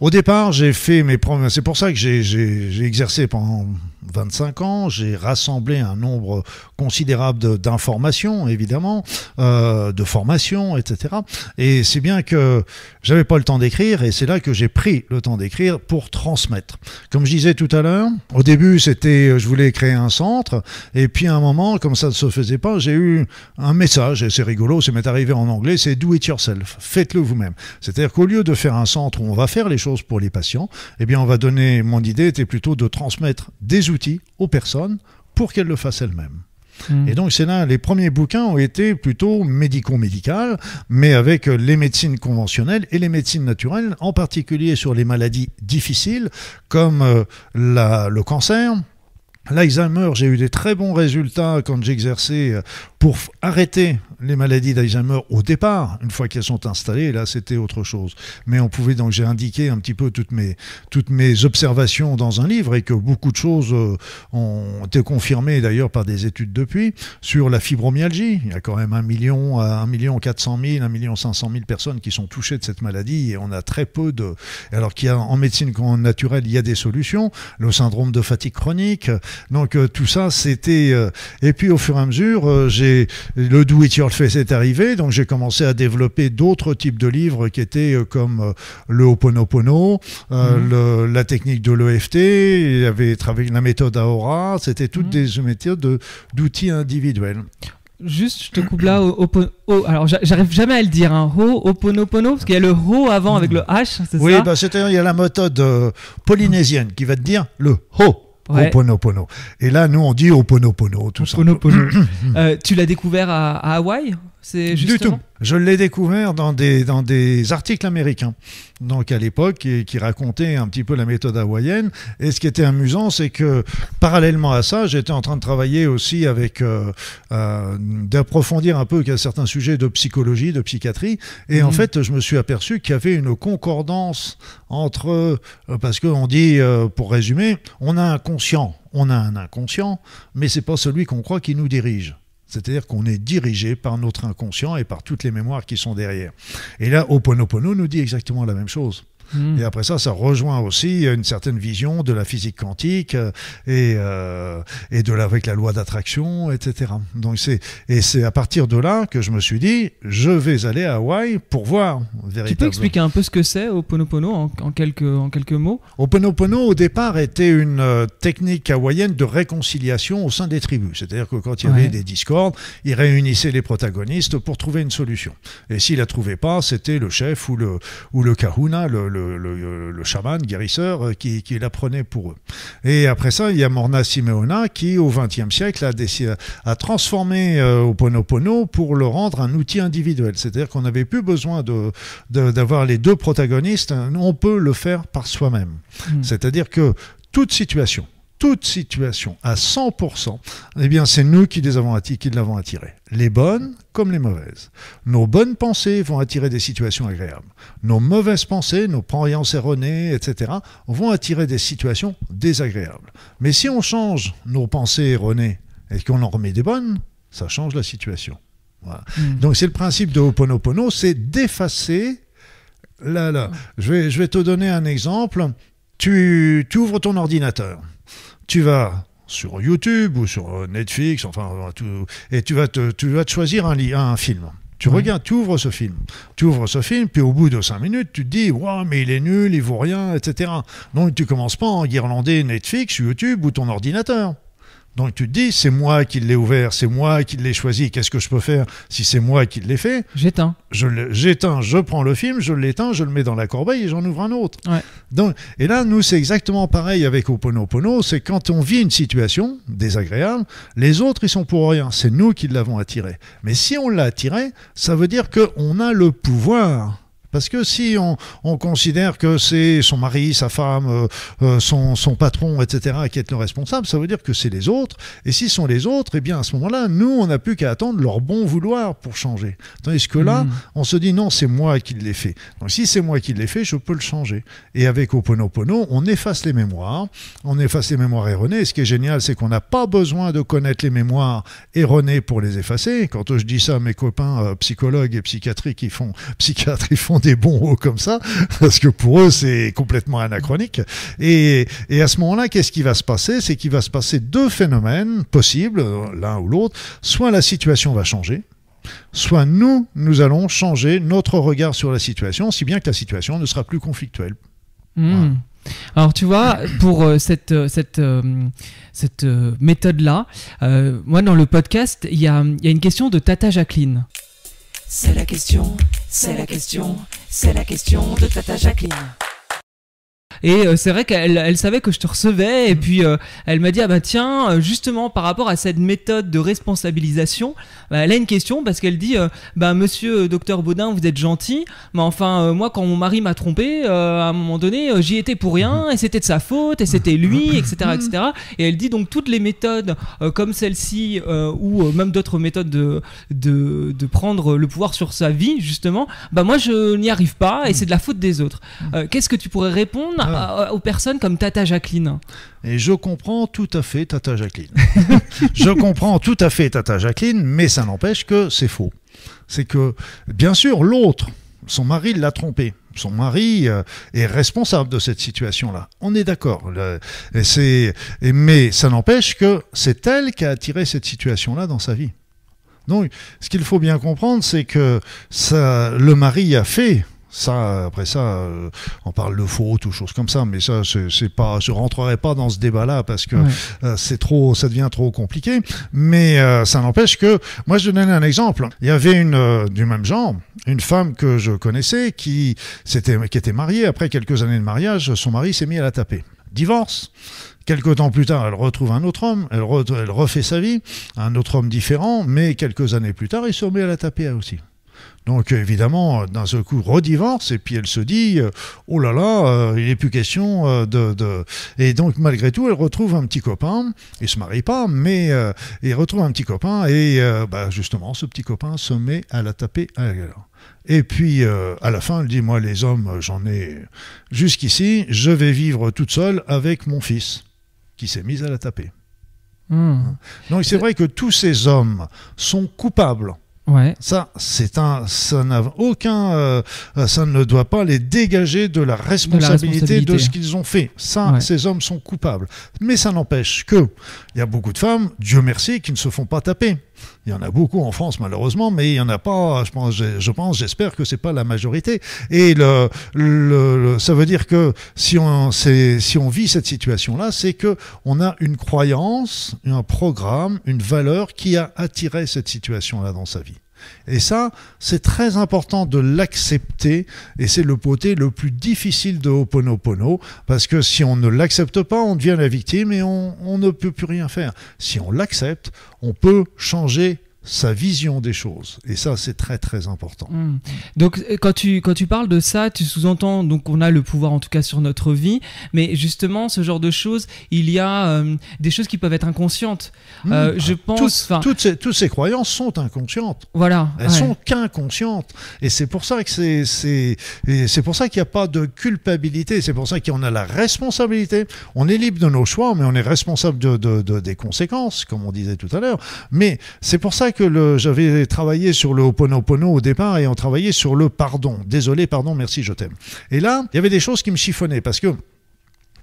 au départ, j'ai fait mes premiers. C'est pour ça que j'ai exercé pendant 25 ans. J'ai rassemblé un nombre considérable d'informations, évidemment, euh, de formations, etc. Et c'est bien que j'avais pas le temps d'écrire, et c'est là que j'ai pris le temps d'écrire pour transmettre. Comme je disais tout à l'heure, au début, c'était, je voulais créer un centre, et puis à un moment, comme ça ne se faisait pas, j'ai eu un message, et c'est rigolo, ça m'est arrivé en anglais, c'est do it yourself, faites-le vous-même. C'est-à-dire qu'au lieu de faire un centre où on va faire les choses pour les patients, eh bien on va donner, mon idée était plutôt de transmettre des outils aux personnes pour qu'elles le fassent elles-mêmes. Mm. Et donc c'est là, les premiers bouquins ont été plutôt médico-médical, mais avec euh, les médecines conventionnelles et les médecines naturelles, en particulier sur les maladies difficiles comme euh, la- le cancer. L'Alzheimer, j'ai eu des très bons résultats quand j'exerçais euh, pour arrêter les maladies d'Alzheimer au départ, une fois qu'elles sont installées, là c'était autre chose. Mais on pouvait donc j'ai indiqué un petit peu toutes mes toutes mes observations dans un livre et que beaucoup de choses euh, ont été confirmées d'ailleurs par des études depuis sur la fibromyalgie. Il y a quand même un million, un million 400 000, un million 500 000 personnes qui sont touchées de cette maladie et on a très peu de. Alors qu'il y a en médecine naturelle, il y a des solutions. Le syndrome de fatigue chronique. Donc euh, tout ça, c'était. Euh, et puis au fur et à mesure, j'ai le do it yourself est arrivé, donc j'ai commencé à développer d'autres types de livres qui étaient comme le Ho'oponopono, mmh. la technique de l'EFT, il y avait travaillé la méthode Aora, c'était toutes mmh. des méthodes d'outils individuels. Juste, je te coupe là. Au, alors, j'arrive jamais à le dire. Hein. Ho, oponopono, parce qu'il y a le ho avant avec le h, c'est oui, ça? bah, c'est-à-dire il y a la méthode euh, polynésienne qui va te dire le ho. Oponopono. Et là, nous, on dit Oponopono, tout oponopono. [clears throat] euh, tu l'as découvert à, à Hawaï? C'est Du tout. Je l'ai découvert dans des, dans des articles américains, donc à l'époque, qui, qui, racontaient un petit peu la méthode hawaïenne. Et ce qui était amusant, c'est que parallèlement à ça, j'étais en train de travailler aussi avec, euh, euh, d'approfondir un peu certains sujets de psychologie, de psychiatrie. Et en mhm. fait, je me suis aperçu qu'il y avait une concordance entre, euh, parce qu'on dit, pour résumer, on a un conscient, on a un inconscient, mais c'est pas celui qu'on croit qui nous dirige. C'est-à-dire qu'on est dirigé par notre inconscient et par toutes les mémoires qui sont derrière. Et là, Oponopono nous dit exactement la même chose. Hmm. Et après ça, ça rejoint aussi une certaine vision de la physique quantique euh, et, euh, et de la, avec la loi d'attraction, etc. Donc c'est et c'est à partir de là que je me suis dit, je vais aller à Hawaï pour voir véritablement. Tu peux expliquer un peu ce que c'est Oponopono en, en, quelques en quelques mots? Oponopono au départ était une euh, technique hawaïenne de réconciliation au sein des tribus. C'est-à-dire que quand il y avait des discordes, ils réunissaient les protagonistes pour trouver une solution. Et s'ils la trouvaient pas, c'était le chef ou le ou le kahuna, le le, chaman, guérisseur, euh, qui, qui l'apprenait pour eux. Et après ça, il y a Morna Simeona qui, au XXe siècle, a, décidé, a transformé euh, Oponopono pour le rendre un outil individuel. C'est-à-dire qu'on n'avait plus besoin d'avoir de, d'avoir les deux protagonistes, on peut le faire par soi-même. Hmm. C'est-à-dire que toute situation, toute situation à 100%, eh bien, c'est nous qui les avons qui l'avons attiré. Les bonnes comme les mauvaises. Nos bonnes pensées vont attirer des situations agréables. Nos mauvaises pensées, nos croyances erronées, etc., vont attirer des situations désagréables. Mais si on change nos pensées erronées et qu'on en remet des bonnes, ça change la situation. Hmm. Donc c'est le principe de Ho'oponopono, c'est d'effacer. Là, là. Je vais, je vais te donner un exemple. Tu, tu ouvres ton ordinateur tu vas sur YouTube ou sur Netflix, enfin, et tu vas te, tu vas te choisir un, un film. Tu regardes, tu ouvres ce film. Tu ouvres ce film, puis au bout de cinq minutes, tu te dis, waouh, mais il est nul, il vaut rien, etc. Donc tu commences pas en guirlander Netflix, YouTube ou ton ordinateur. Donc tu te dis, c'est moi qui l'ai ouvert, c'est moi qui l'ai choisi, qu'est-ce que je peux faire si c'est moi qui l'ai fait? J'éteins. J'éteins, je prends le film, je l'éteins, je le mets dans la corbeille et j'en ouvre un autre. Donc, et là, nous, c'est exactement pareil avec Oponopono, c'est quand on vit une situation désagréable, les autres, ils sont pour rien, c'est nous qui l'avons attiré. Mais si on l'a attiré, ça veut dire qu'on a le pouvoir parce que si on, considère que c'est son mari, sa femme, euh, euh, son, patron, etc., qui est le responsable, ça veut dire que c'est les autres. Et si sont les autres, eh bien à ce moment-là, nous, on n'a plus qu'à attendre leur bon vouloir pour changer. Tandis que là, hmm. on se dit non, c'est moi qui l'ai fait. Donc si c'est moi qui l'ai fait, je peux le changer. Et avec Oponopono, on efface les mémoires, on efface les mémoires erronées. Et ce qui est génial, c'est qu'on n'a pas besoin de connaître les mémoires erronées pour les effacer. Quand je dis ça à mes copains euh, psychologues et psychiatriques qui font, [laughs] psychiatres, ils font [laughs] des bons hauts comme ça, parce que pour eux, c'est complètement anachronique. Et, et à ce moment-là, qu'est-ce qui va se passer? C'est qu'il va se passer deux phénomènes possibles, l'un ou l'autre. Soit la situation va changer, soit nous, nous allons changer notre regard sur la situation, si bien que la situation ne sera plus conflictuelle. Hmm. Alors tu vois, pour euh, cette, euh, cette, euh, cette méthode-là, moi dans le podcast, il y a, y a, une question de Tata Jacqueline. C'est la question, c'est la question, c'est la question de Tata Jacqueline. Et euh, c'est vrai qu'elle elle savait que je te recevais. Et puis, euh, elle m'a dit, ah bah tiens, euh, justement, par rapport à cette méthode de responsabilisation, bah, elle a une question parce qu'elle dit, euh, bah monsieur docteur Baudin, vous êtes gentil, mais enfin, moi, quand mon mari m'a trompé, à un moment donné, j'y étais pour rien, et c'était de sa faute, et c'était lui, etc., etc. Et elle dit donc toutes les méthodes comme celle-ci, ou même d'autres méthodes de, de, de prendre le pouvoir sur sa vie, justement, bah moi, je n'y arrive pas, et c'est de la faute des autres. Euh, Qu'est-ce que tu pourrais répondre. À- aux personnes comme Tata Jacqueline Et je comprends tout à fait Tata Jacqueline. [laughs] je comprends tout à fait Tata Jacqueline, mais ça n'empêche que c'est faux. C'est que, bien sûr, l'autre, son mari l'a trompé. Son mari euh, est responsable de cette situation-là. On est d'accord. Mais ça n'empêche que c'est elle qui a attiré cette situation-là dans sa vie. Donc, ce qu'il faut bien comprendre, c'est que ça, le mari a fait. Ça, après ça, euh, on parle de faute ou choses comme ça, mais ça, c'est c'est pas, je rentrerai pas dans ce débat-là parce que Ouais. euh, c'est trop, ça devient trop compliqué. Mais euh, ça n'empêche que, moi, je donne un exemple. Il y avait une euh, du même genre, une femme que je connaissais qui s'était, qui était mariée. Après quelques années de mariage, son mari s'est mis à la taper. Divorce. Quelques temps plus tard, elle retrouve un autre homme, elle, re- elle refait sa vie, un autre homme différent, mais quelques années plus tard, il se met à la taper elle aussi. Donc évidemment, d'un seul coup, redivorce, et puis elle se dit, euh, oh là là, euh, il n'est plus question euh, de, de... Et donc malgré tout, elle retrouve un petit copain, il se marie pas, mais euh, il retrouve un petit copain, et bah, justement, ce petit copain se met à la taper à la gueule. Et puis euh, à la fin, elle dit, moi les hommes, j'en ai jusqu'ici, je vais vivre toute seule avec mon fils, qui s'est mis à la taper. Hmm. Donc c'est vrai que tous ces hommes sont coupables Ouais. ça, c'est un, ça n'a aucun, euh, ça ne doit pas les dégager de la responsabilité de, responsabilité. ce qu'ils ont fait. Ça, Ouais. ces hommes sont coupables. Mais ça n'empêche que il y a beaucoup de femmes, Dieu merci, qui ne se font pas taper. Il y en a beaucoup en France malheureusement, mais il y en a pas. Je pense, je pense, j'espère que c'est pas la majorité. Et ça veut dire que si on, si on vit cette situation-là, c'est que on a une croyance, un programme, une valeur qui a attiré cette situation-là dans sa vie. Et ça, c'est très important de l'accepter, et c'est le côté le plus difficile de Ho'oponopono, parce que si on ne l'accepte pas, on devient la victime et on, on ne peut plus rien faire. Si on l'accepte, on peut changer sa vision des choses. Et ça, c'est très très important. Hmm. Donc euh, quand tu quand tu parles de ça, tu sous-entends donc on a le pouvoir en tout cas sur notre vie, mais justement ce genre de choses, il y a euh, des choses qui peuvent être inconscientes. Euh, Mmh. je Toutes- pense, enfin toutes, ces, toutes ces croyances sont inconscientes. voilà. Elles ouais. sont qu'inconscientes. Et c'est pour ça que c'est, c'est, pour ça qu'il n'y a pas de culpabilité. C'est pour ça qu'on a la responsabilité. On est libre de nos choix, mais on est responsable de, de- de- des conséquences, comme on disait tout à l'heure. Mais c'est pour ça que j'avais travaillé sur le Ho'oponopono au départ et on travaillait sur le pardon. Désolé, pardon, merci, je t'aime. Et là, il y avait des choses qui me chiffonnaient parce que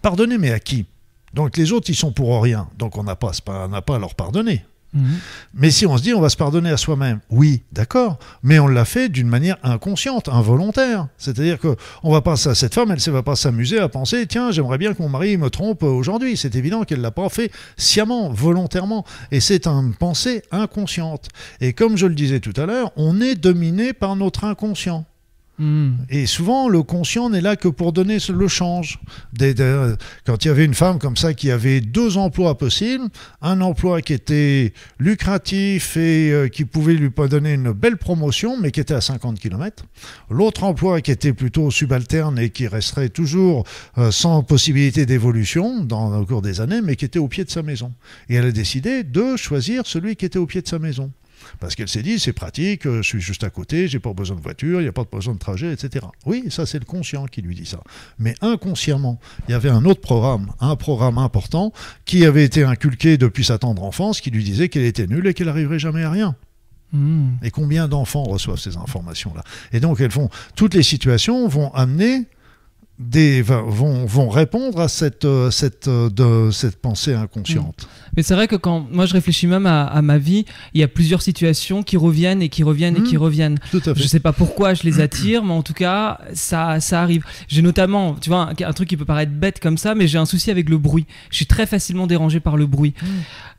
pardonner, mais à qui? Donc les autres, ils sont pour rien. Donc on n'a pas, pas à leur pardonner. Mhm. Mais si on se dit on va se pardonner à soi-même, oui, d'accord, mais on l'a fait d'une manière inconsciente, involontaire. C'est-à-dire que on va pas cette femme, elle ne va pas s'amuser à penser tiens, j'aimerais bien que mon mari me trompe aujourd'hui. C'est évident qu'elle l'a pas fait sciemment, volontairement, et c'est une pensée inconsciente. Et comme je le disais tout à l'heure, on est dominé par notre inconscient. Hmm. Et souvent, le conscient n'est là que pour donner le change. Quand il y avait une femme comme ça qui avait deux emplois possibles, un emploi qui était lucratif et euh, qui pouvait lui donner une belle promotion, mais qui était à 50 km, l'autre emploi qui était plutôt subalterne et qui resterait toujours euh, sans possibilité d'évolution dans au cours des années, mais qui était au pied de sa maison. Et elle a décidé de choisir celui qui était au pied de sa maison. Parce qu'elle s'est dit, c'est pratique, euh, je suis juste à côté, j'ai pas besoin de voiture, il n'y a pas besoin de trajet, etc. Oui, ça c'est le conscient qui lui dit ça. Mais inconsciemment, il y avait un autre programme, un programme important, qui avait été inculqué depuis sa tendre enfance, qui lui disait qu'elle était nulle et qu'elle n'arriverait jamais à rien. Hmm. Et combien d'enfants reçoivent ces informations-là? Et donc, elles font, toutes les situations vont amener des, vont, vont répondre à cette, euh, cette, euh, de, cette pensée inconsciente. Mais c'est vrai que quand moi je réfléchis même à, à ma vie, il y a plusieurs situations qui reviennent et qui reviennent et qui reviennent. Tout à fait. Je sais pas pourquoi je les attire, mais en tout cas, ça, ça arrive. J'ai notamment, tu vois, un, un truc qui peut paraître bête comme ça, mais j'ai un souci avec le bruit. Je suis très facilement dérangé par le bruit.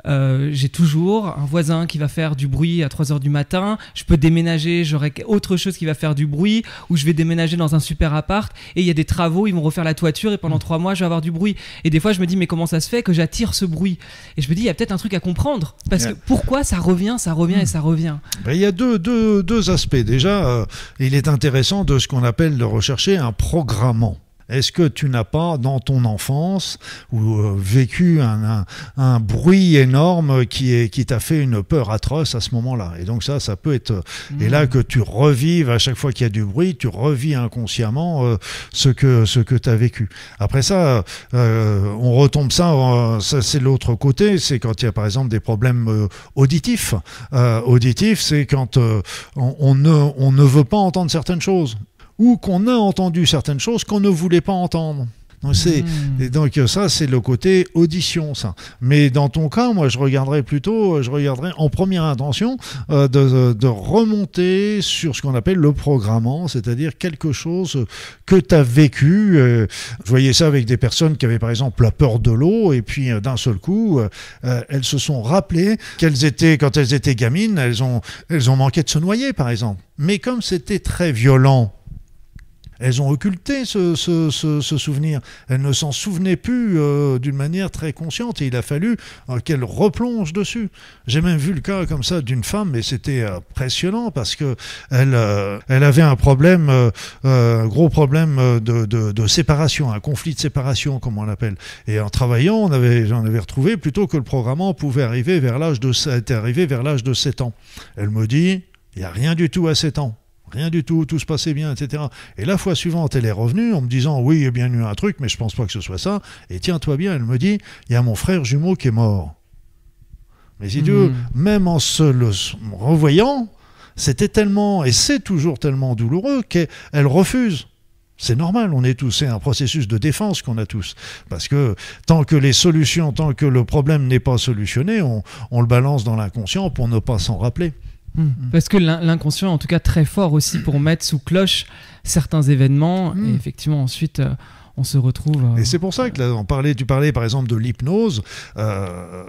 Euh, j'ai toujours un voisin qui va faire du bruit à 3 heures du matin. Je peux déménager, j'aurai autre chose qui va faire du bruit, ou je vais déménager dans un super appart et il y a des travaux ils vont refaire la toiture et pendant Mm. trois mois, je vais avoir du bruit. Et des fois, je me dis, mais comment ça se fait que j'attire ce bruit? Et je me dis, il y a peut-être un truc à comprendre. Parce que pourquoi ça revient, ça revient et ça revient Ben, il y a deux, deux, deux aspects. Déjà, euh, il est intéressant de ce qu'on appelle de rechercher un programmant. Est-ce que tu n'as pas dans ton enfance ou euh, vécu un, un- un bruit énorme qui est qui t'a fait une peur atroce à ce moment-là? Et donc ça, ça peut être et là que tu revives à chaque fois qu'il y a du bruit, tu revis inconsciemment euh, ce que ce que tu as vécu. Après ça, euh, on retombe ça, euh, ça c'est l'autre côté, c'est quand il y a par exemple des problèmes euh, auditifs. Euh, auditifs, c'est quand euh, on, on ne on ne veut pas entendre certaines choses ou qu'on a entendu certaines choses qu'on ne voulait pas entendre. Donc c'est Mmh. et donc ça, c'est le côté audition, ça. Mais dans ton cas, moi, je regarderais plutôt, je regarderais en première intention euh, de, de remonter sur ce qu'on appelle le programmant, c'est-à-dire quelque chose que tu as vécu. euh, je voyais ça avec des personnes qui avaient par exemple la peur de l'eau, et puis euh, d'un seul coup, euh, elles se sont rappelées qu'elles étaient, quand elles étaient gamines, elles ont, elles ont manqué de se noyer, par exemple. Mais comme c'était très violent, elles ont occulté ce, ce- ce- ce souvenir. Elles ne s'en souvenaient plus euh, d'une manière très consciente et il a fallu euh, qu'elles replongent dessus. J'ai même vu le cas comme ça d'une femme, mais c'était impressionnant parce que elle, euh, elle avait un problème, euh, euh, un gros problème euh, de, de- de séparation, un conflit de séparation, comme on l'appelle. Et en travaillant, on avait, j'en avais retrouvé plutôt que le programmant pouvait arriver vers l'âge de, était arrivé vers l'âge de 7 ans. Elle me dit, il n'y a rien du tout à 7 ans. Rien du tout, tout se passait bien, etc. Et la fois suivante, elle est revenue en me disant Oui, il y a bien eu un truc, mais je pense pas que ce soit ça. Et tiens-toi bien, elle me dit Il y a mon frère jumeau qui est mort. Mais si tu veux, Mhm. même en se le revoyant, c'était tellement, et c'est toujours tellement douloureux qu'elle refuse. C'est normal, on est tous, c'est un processus de défense qu'on a tous. Parce que tant que les solutions, tant que le problème n'est pas solutionné, on, on le balance dans l'inconscient pour ne pas s'en rappeler. Mm. Parce que l'in- l'inconscient est en tout cas très fort aussi pour mettre sous cloche certains événements Mm. et effectivement ensuite euh, on se retrouve. euh, Et c'est pour ça que là, on parlait, tu parlais par exemple de l'hypnose. Euh,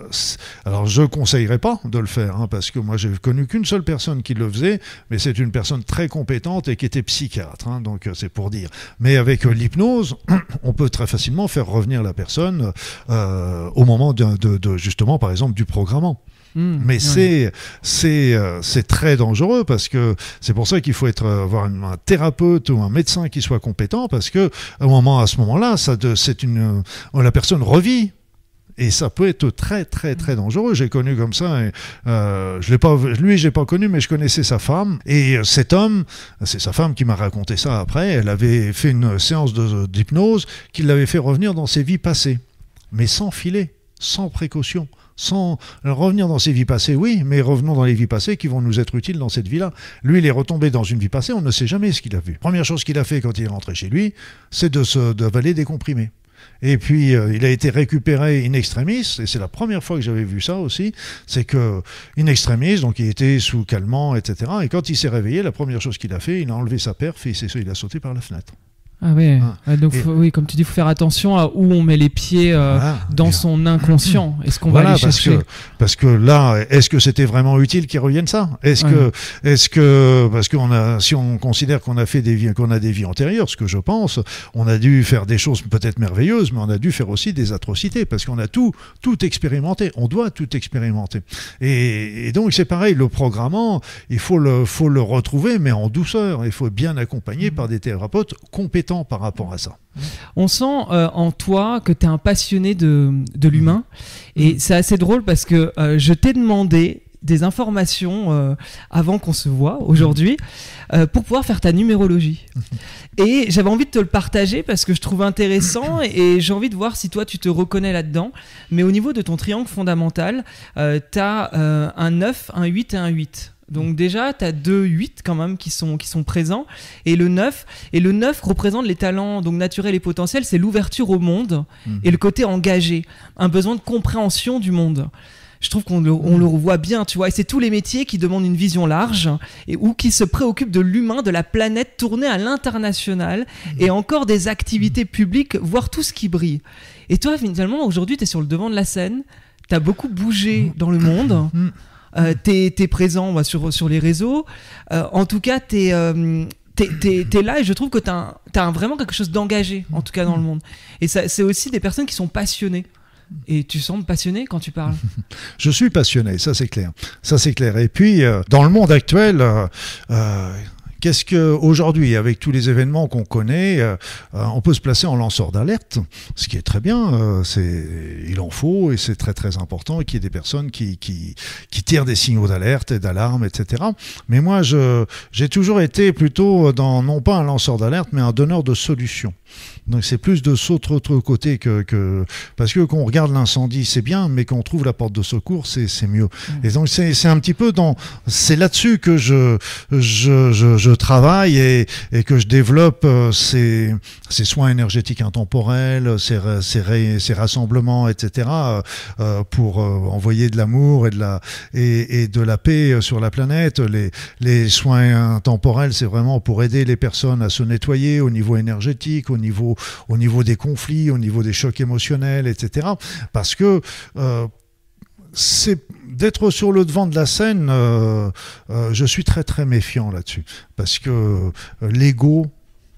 alors je conseillerais pas de le faire hein, parce que moi j'ai connu qu'une seule personne qui le faisait, mais c'est une personne très compétente et qui était psychiatre. hein, donc c'est pour dire. Mais avec l'hypnose, [clears throat] on peut très facilement faire revenir la personne euh, au moment de, de- de, justement par exemple du programmant. Mm, Mais c'est c'est euh, c'est très dangereux parce que c'est pour ça qu'il faut être euh, avoir un thérapeute ou un médecin qui soit compétent parce que à un moment à ce moment-là, ça c'est une euh, la personne revit. Et ça peut être très très très dangereux. J'ai connu comme ça. Et, euh, je l'ai pas, lui, j'ai pas connu, mais je connaissais sa femme. Et cet homme, c'est sa femme qui m'a raconté ça après. Elle avait fait une séance de- d'hypnose qui l'avait fait revenir dans ses vies passées, mais sans filet, sans précaution sans revenir dans ses vies passées, oui, mais revenons dans les vies passées qui vont nous être utiles dans cette vie-là. Lui, il est retombé dans une vie passée, on ne sait jamais ce qu'il a vu. Première chose qu'il a fait quand il est rentré chez lui, c'est de se d'avaler des. Et puis, euh, il a été récupéré in extremis, et c'est la première fois que j'avais vu ça aussi, c'est que in extremis, donc il était sous calmant, etc. Et quand il s'est réveillé, la première chose qu'il a fait, il a enlevé sa perf et il a sauté par la fenêtre. Ah ouais. Ah. Ouais, donc faut- oui, comme tu dis, faut faire attention à où on met les pieds euh, Voilà. dans son inconscient. Est-ce qu'on va aller parce chercher que, parce que là, est-ce que c'était vraiment utile qu'ils reviennent ça? Est-ce Ouais. que, est-ce que, parce qu'on a, si on considère qu'on a fait des vies, qu'on a des vies antérieures, ce que je pense, on a dû faire des choses peut-être merveilleuses, mais on a dû faire aussi des atrocités, parce qu'on a tout, tout expérimenté. On doit tout expérimenter. Et, et donc c'est pareil, le programmant, il faut le, faut le retrouver, mais en douceur. Il faut bien accompagné par des thérapeutes compétents par rapport à ça. On sent euh, en toi que tu es un passionné de, de l'humain. Et c'est assez drôle parce que euh, je t'ai demandé des informations euh, avant qu'on se voit aujourd'hui euh, pour pouvoir faire ta numérologie. Et j'avais envie de te le partager parce que je trouve intéressant [coughs] et j'ai envie de voir si toi tu te reconnais là-dedans. Mais au niveau de ton triangle fondamental, tu as un 9, un 8 et un 8. Donc déjà, tu as deux 8 quand même qui sont, qui sont présents. Et le 9, et le 9 représente les talents donc naturels et potentiels, c'est l'ouverture au monde Mhm. et le côté engagé, un besoin de compréhension du monde. Je trouve qu'on le, on le revoit bien, tu vois. Et c'est tous les métiers qui demandent une vision large et ou qui se préoccupent de l'humain, de la planète tournée à l'international et encore des activités publiques, voire tout ce qui brille. Et toi, finalement, aujourd'hui, tu es sur le devant de la scène, tu as beaucoup bougé dans le monde. Mhm. Euh, t'es es présent sur, les réseaux. Euh, en tout cas, t'es euh, es, là et je trouve que t'as as vraiment quelque chose d'engagé, en tout cas dans le monde. Et c'est aussi des personnes qui sont passionnées. Et tu sembles passionné quand tu parles. [laughs] je suis passionné, ça c'est clair. Ça c'est clair. Et puis, euh, dans le monde actuel, Qu'est-ce que aujourd'hui, avec tous les événements qu'on connaît, euh, euh, on peut se placer en lanceur d'alerte, ce qui est très bien. Euh, c'est, il en faut et c'est très très important qu'il y ait des personnes qui, qui, qui tirent des signaux d'alerte et d'alarme, etc. Mais moi, je, j'ai toujours été plutôt dans non pas un lanceur d'alerte, mais un donneur de solutions. Donc c'est plus de cet autre côté que, que parce que qu'on regarde l'incendie, c'est bien, mais qu'on trouve la porte de secours, c'est, c'est mieux. Mmh. Et donc c'est, c'est un petit peu dans, c'est là-dessus que je, je, je, je travaille et, et, que je développe euh, ces, ces, soins énergétiques intemporels, ces, ces, ces rassemblements, etc., euh, euh, pour envoyer de l'amour et de la et, et, de la paix sur la planète. Les, les soins intemporels, c'est vraiment pour aider les personnes à se nettoyer au niveau énergétique, au niveau au niveau des conflits, au niveau des chocs émotionnels, etc. Parce que euh, d'être sur le devant de la scène, euh, euh, je suis très très méfiant là-dessus. Parce que l'ego,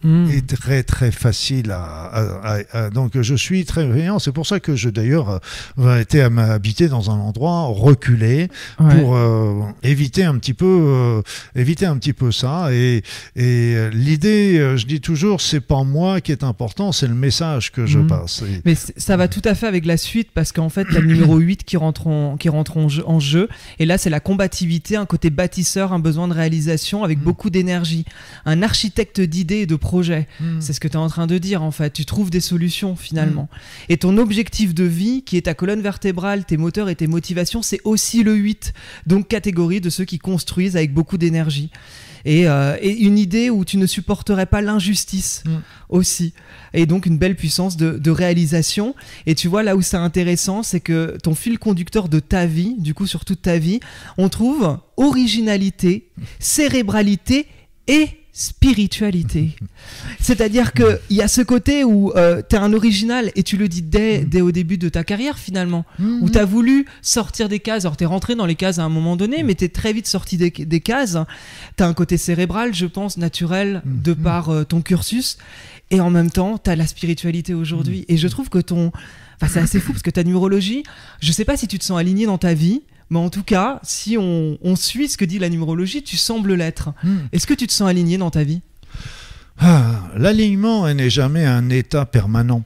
Hmm. est très très facile à, donc je suis très veillant c'est pour ça que je d'ailleurs euh, été à m'habiter dans un endroit reculé pour euh, éviter un petit peu euh, éviter un petit peu ça et, et l'idée je dis toujours c'est pas moi qui est important c'est le message que je hmm. passe mais ça va tout à fait avec la suite parce qu'en fait a le numéro [coughs] 8 qui rentre en, qui rentre en jeu, en jeu et là c'est la combativité un côté bâtisseur un besoin de réalisation avec hmm. beaucoup d'énergie un architecte d'idées et de projet. Hmm. C'est ce que tu es en train de dire en fait. Tu trouves des solutions finalement. Et ton objectif de vie, qui est ta colonne vertébrale, tes moteurs et tes motivations, c'est aussi le 8. Donc catégorie de ceux qui construisent avec beaucoup d'énergie. Et, euh, une idée où tu ne supporterais pas l'injustice hmm. aussi. Et donc une belle puissance de, de, réalisation. Et tu vois, là où c'est intéressant, c'est que ton fil conducteur de ta vie, du coup sur toute ta vie, on trouve originalité, cérébralité et spiritualité. C'est-à-dire qu'il y a ce côté où euh, tu es un original, et tu le dis dès, mm. dès au début de ta carrière finalement, où mm. tu as voulu sortir des cases. Alors tu es rentré dans les cases à un moment donné, mais tu es très vite sorti des, cases. Tu as un côté cérébral, je pense, naturel, mm. de par euh, ton cursus, et en même temps, tu as la spiritualité aujourd'hui. Et je trouve que ton... Enfin, c'est assez fou parce que ta numérologie, je sais pas si tu te sens aligné dans ta vie, mais en tout cas, si on, suit ce que dit la numérologie, tu sembles l'être. Hmm. Est-ce que tu te sens aligné dans ta vie? Ah, L'alignement n'est jamais un état permanent.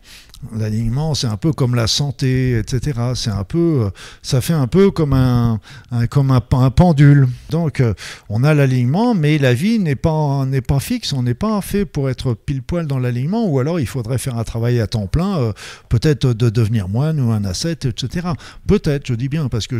L'alignement, c'est un peu comme la santé, etc. C'est un peu, euh, ça fait un peu comme un, comme un, pendule. Donc, euh, on a l'alignement, mais la vie n'est pas, n'est pas fixe. On n'est pas fait pour être pile poil dans l'alignement, ou alors il faudrait faire un travail à temps plein, euh, peut-être de devenir moine ou un asset, etc. Peut-être, je dis bien, parce que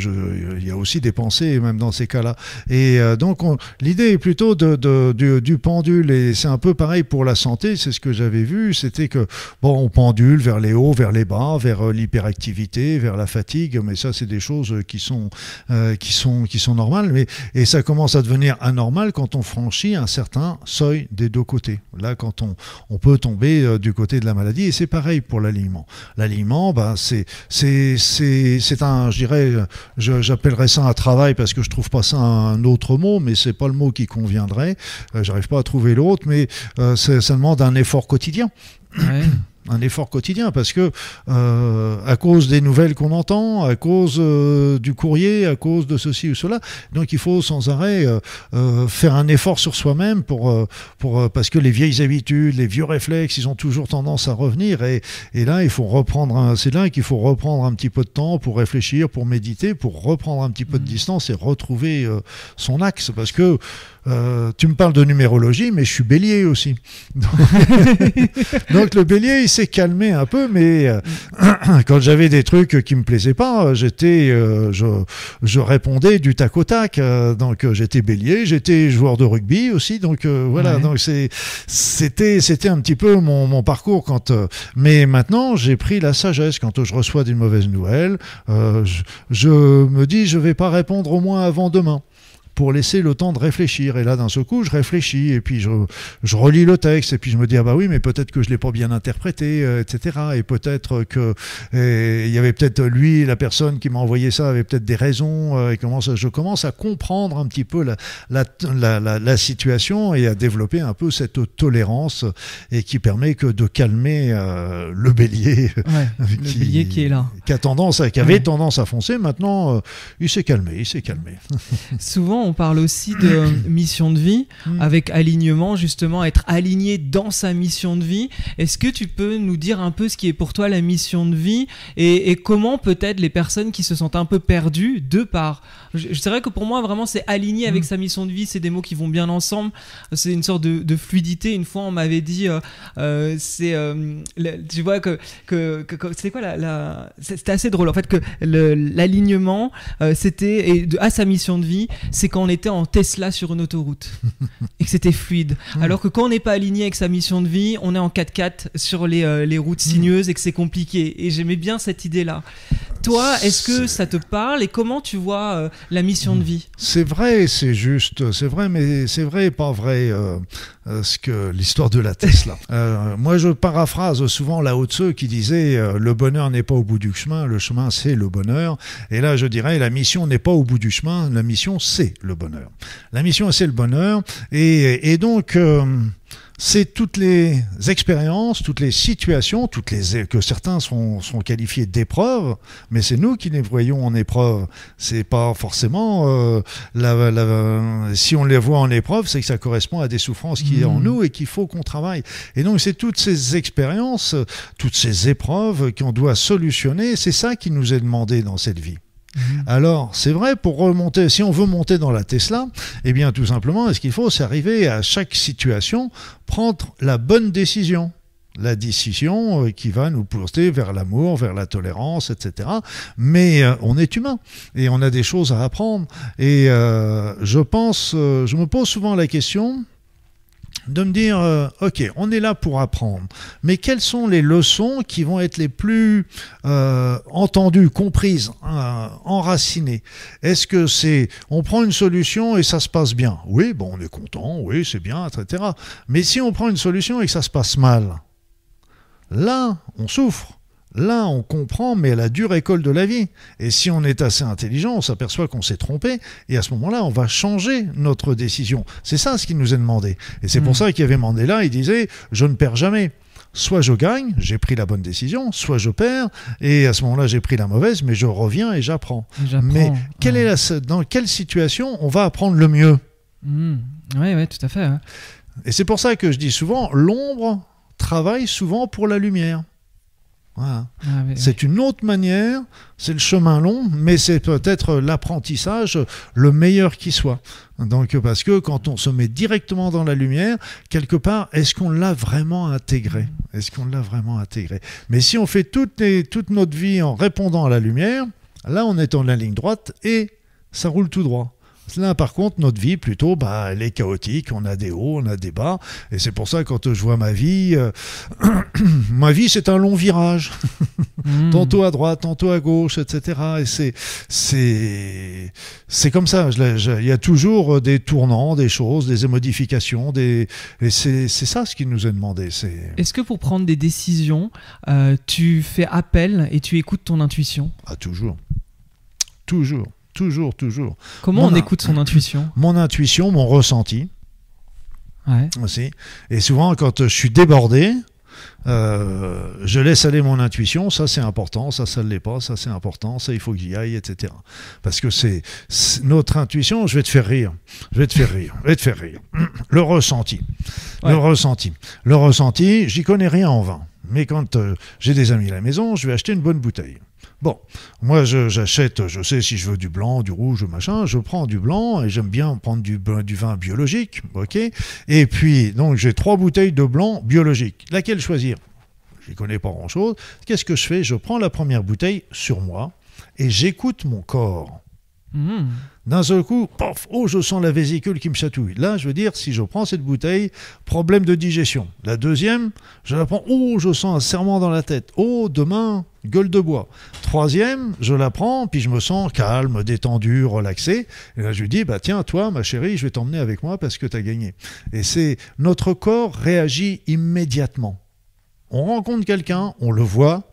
il y a aussi des pensées même dans ces cas-là. Et donc, l'idée est plutôt de, du, du pendule, et c'est un peu pareil pour la santé. C'est ce que j'avais vu, c'était que bon, on pendule les hauts, vers les bas, vers euh, l'hyperactivité, vers la fatigue. Mais ça, c'est des choses euh, qui sont, euh, qui sont, qui sont normales. Mais, et ça commence à devenir anormal quand on franchit un certain seuil des deux côtés. Là, quand on, on peut tomber du côté de la maladie. Et c'est pareil pour l'alignement. L'alignement, ben, c'est, c'est, c'est, c'est un, je dirais, j'appellerais ça un travail parce que je trouve pas ça un autre mot, mais c'est pas le mot qui conviendrait. J'arrive pas à trouver l'autre, mais ça demande un effort quotidien. Un effort quotidien parce que euh, à cause des nouvelles qu'on entend, à cause euh, du courrier, à cause de ceci ou cela, donc il faut sans arrêt euh, faire un effort sur soi-même pour pour parce que les vieilles habitudes, les vieux réflexes, ils ont toujours tendance à revenir et, et là il faut reprendre c'est là qu'il faut reprendre un petit peu de temps pour réfléchir, pour méditer, pour reprendre un petit peu de mmh. distance et retrouver son axe parce que tu me parles de numérologie, mais je suis bélier aussi. [laughs] Donc, le bélier, il s'est calmé un peu, mais euh, [clears throat] quand j'avais des trucs qui me plaisaient pas, j'étais, euh, je, je, répondais du tac au tac. Euh, donc j'étais bélier, j'étais joueur de rugby aussi. Donc voilà, donc c'est, c'était, c'était un petit peu mon, mon parcours. Quand, mais maintenant, j'ai pris la sagesse quand je reçois des mauvaises nouvelles. Je, je, me dis, je vais pas répondre au moins avant demain pour laisser le temps de réfléchir. Et là, d'un seul coup, je réfléchis et puis je, je relis le texte et puis je me dis ah bah oui, mais peut-être que je l'ai pas bien interprété, euh, etc. Et peut-être que il y avait peut-être lui, la personne qui m'a envoyé ça, avait peut-être des raisons. Euh, et commence, je commence à comprendre un petit peu la, la, la, la, situation et à développer un peu cette tolérance et qui permet que de calmer euh, le bélier, [laughs] qui, le bélier qui est là, qui a tendance, qui avait tendance à foncer. Maintenant, il s'est calmé, il s'est calmé. [laughs] Souvent, on parle aussi de [coughs] mission de vie mm. avec alignement, justement, être aligné dans sa mission de vie. Est-ce que tu peux nous dire un peu ce qui est pour toi la mission de vie et, comment peut-être les personnes qui se sentent un peu perdues de par. C'est vrai que pour moi, vraiment, c'est aligné avec mm. sa mission de vie, c'est des mots qui vont bien ensemble. C'est une sorte de, fluidité. Une fois, on m'avait dit, euh, euh, c'est. Euh, tu vois que. que, c'est quoi la. C'était assez drôle. En fait, que l'alignement, c'était. à sa mission de vie, c'est quand on était en Tesla sur une autoroute [laughs] et que c'était fluide. Mm. Alors que quand on n'est pas aligné avec sa mission de vie, on est en 4x4 sur les, les routes mm. sinueuses et que c'est compliqué. Et j'aimais bien cette idée-là. Toi, est-ce que ça te parle et comment tu vois euh, la mission de vie? C'est vrai, c'est juste, c'est vrai, mais c'est vrai et pas vrai euh, euh, ce que l'histoire de la Tesla. [laughs] moi, je paraphrase souvent la haute ceux qui disaient le bonheur n'est pas au bout du chemin, le chemin c'est le bonheur. Et là, je dirais la mission n'est pas au bout du chemin, la mission c'est le bonheur. La mission c'est le bonheur et, et donc c'est toutes les expériences, toutes les situations, toutes les que certains sont, sont qualifiés d'épreuves, mais c'est nous qui les voyons en épreuve. C'est pas forcément euh, la, si on les voit en épreuve, c'est que ça correspond à des souffrances qui est en mmh. nous et qu'il faut qu'on travaille. Et donc c'est toutes ces expériences, toutes ces épreuves qu'on doit solutionner. C'est ça qui nous est demandé dans cette vie. Mhm. Alors, c'est vrai, pour remonter, si on veut monter dans la Tesla, eh bien, tout simplement, ce qu'il faut, c'est arriver à chaque situation, prendre la bonne décision la décision euh, qui va nous porter vers l'amour, vers la tolérance, etc. Mais euh, on est humain et on a des choses à apprendre. Et euh, je pense, je me pose souvent la question, de me dire, euh, ok, on est là pour apprendre, mais quelles sont les leçons qui vont être les plus euh, entendues, comprises, euh, enracinées? Est-ce que c'est, on prend une solution et ça se passe bien? Oui, bon, on est content, oui, c'est bien, etc. Mais si on prend une solution et que ça se passe mal, là, on souffre. Là, on comprend, mais la dure école de la vie. Et si on est assez intelligent, on s'aperçoit qu'on s'est trompé, et à ce moment-là, on va changer notre décision. C'est ça ce qui nous est demandé. Et c'est pour hmm. ça qu'il y avait Mandela, il disait, je ne perds jamais soit je gagne, j'ai pris la bonne décision, soit je perds, et à ce moment-là, j'ai pris la mauvaise, mais je reviens et j'apprends. Mais quelle est la, dans quelle situation on va apprendre le mieux? Oui, hmm. oui, tout à fait. Et c'est pour ça que je dis souvent, l'ombre travaille souvent pour la lumière. Ah c'est une autre manière, c'est le chemin long, mais c'est peut-être l'apprentissage le meilleur qui soit. Donc, parce que quand on se met directement dans la lumière, quelque part, est-ce qu'on l'a vraiment intégré? Est-ce qu'on l'a vraiment intégré? Mais si on fait toute, toute notre vie en répondant à la lumière, là, on est en la ligne droite et ça roule tout droit. Là, par contre, notre vie, plutôt, bah, elle est chaotique. On a des hauts, on a des bas. Et c'est pour ça, quand je vois ma vie, euh, [clears throat] ma vie, c'est un long virage. Hmm. [laughs] tantôt à droite, tantôt à gauche, etc. Et c'est, c'est, c'est comme ça. Il y a toujours des tournants, des choses, des modifications. Des, et c'est, ça ce qui nous est demandé. C'est... Est-ce que pour prendre des décisions, euh, tu fais appel et tu écoutes ton intuition? Ah, toujours. Toujours. Toujours, toujours. Comment on écoute son intuition? Mon intuition, mon ressenti. Ouais. Aussi. Et souvent, quand je suis débordé, euh, je laisse aller mon intuition, ça c'est important, ça ça ne l'est pas, ça c'est important, ça il faut que j'y aille, etc. Parce que c'est notre intuition, je vais te faire rire, je vais te faire rire, je vais te faire rire. [clears throat] Le ressenti, le ressenti, le ressenti, j'y connais rien en vin, mais quand euh, j'ai des amis à la maison, je vais acheter une bonne bouteille. Bon, moi j'achète, je, sais si je veux du blanc, du rouge, machin, je prends du blanc et j'aime bien prendre du, du, vin biologique, ok Et puis, donc j'ai trois bouteilles de blanc biologique. Laquelle choisir? Je ne connais pas grand-chose. Qu'est-ce que je fais? Je prends la première bouteille sur moi et j'écoute mon corps. Mmh. D'un seul coup, pof, oh, je sens la vésicule qui me chatouille. Là, je veux dire, si je prends cette bouteille, problème de digestion. La deuxième, je la prends, oh, je sens un serment dans la tête. Oh, demain, gueule de bois. Troisième, je la prends, puis je me sens calme, détendu, relaxé. Et là, je lui dis, bah tiens, toi, ma chérie, je vais t'emmener avec moi parce que tu as gagné. Et c'est notre corps réagit immédiatement. On rencontre quelqu'un, on le voit,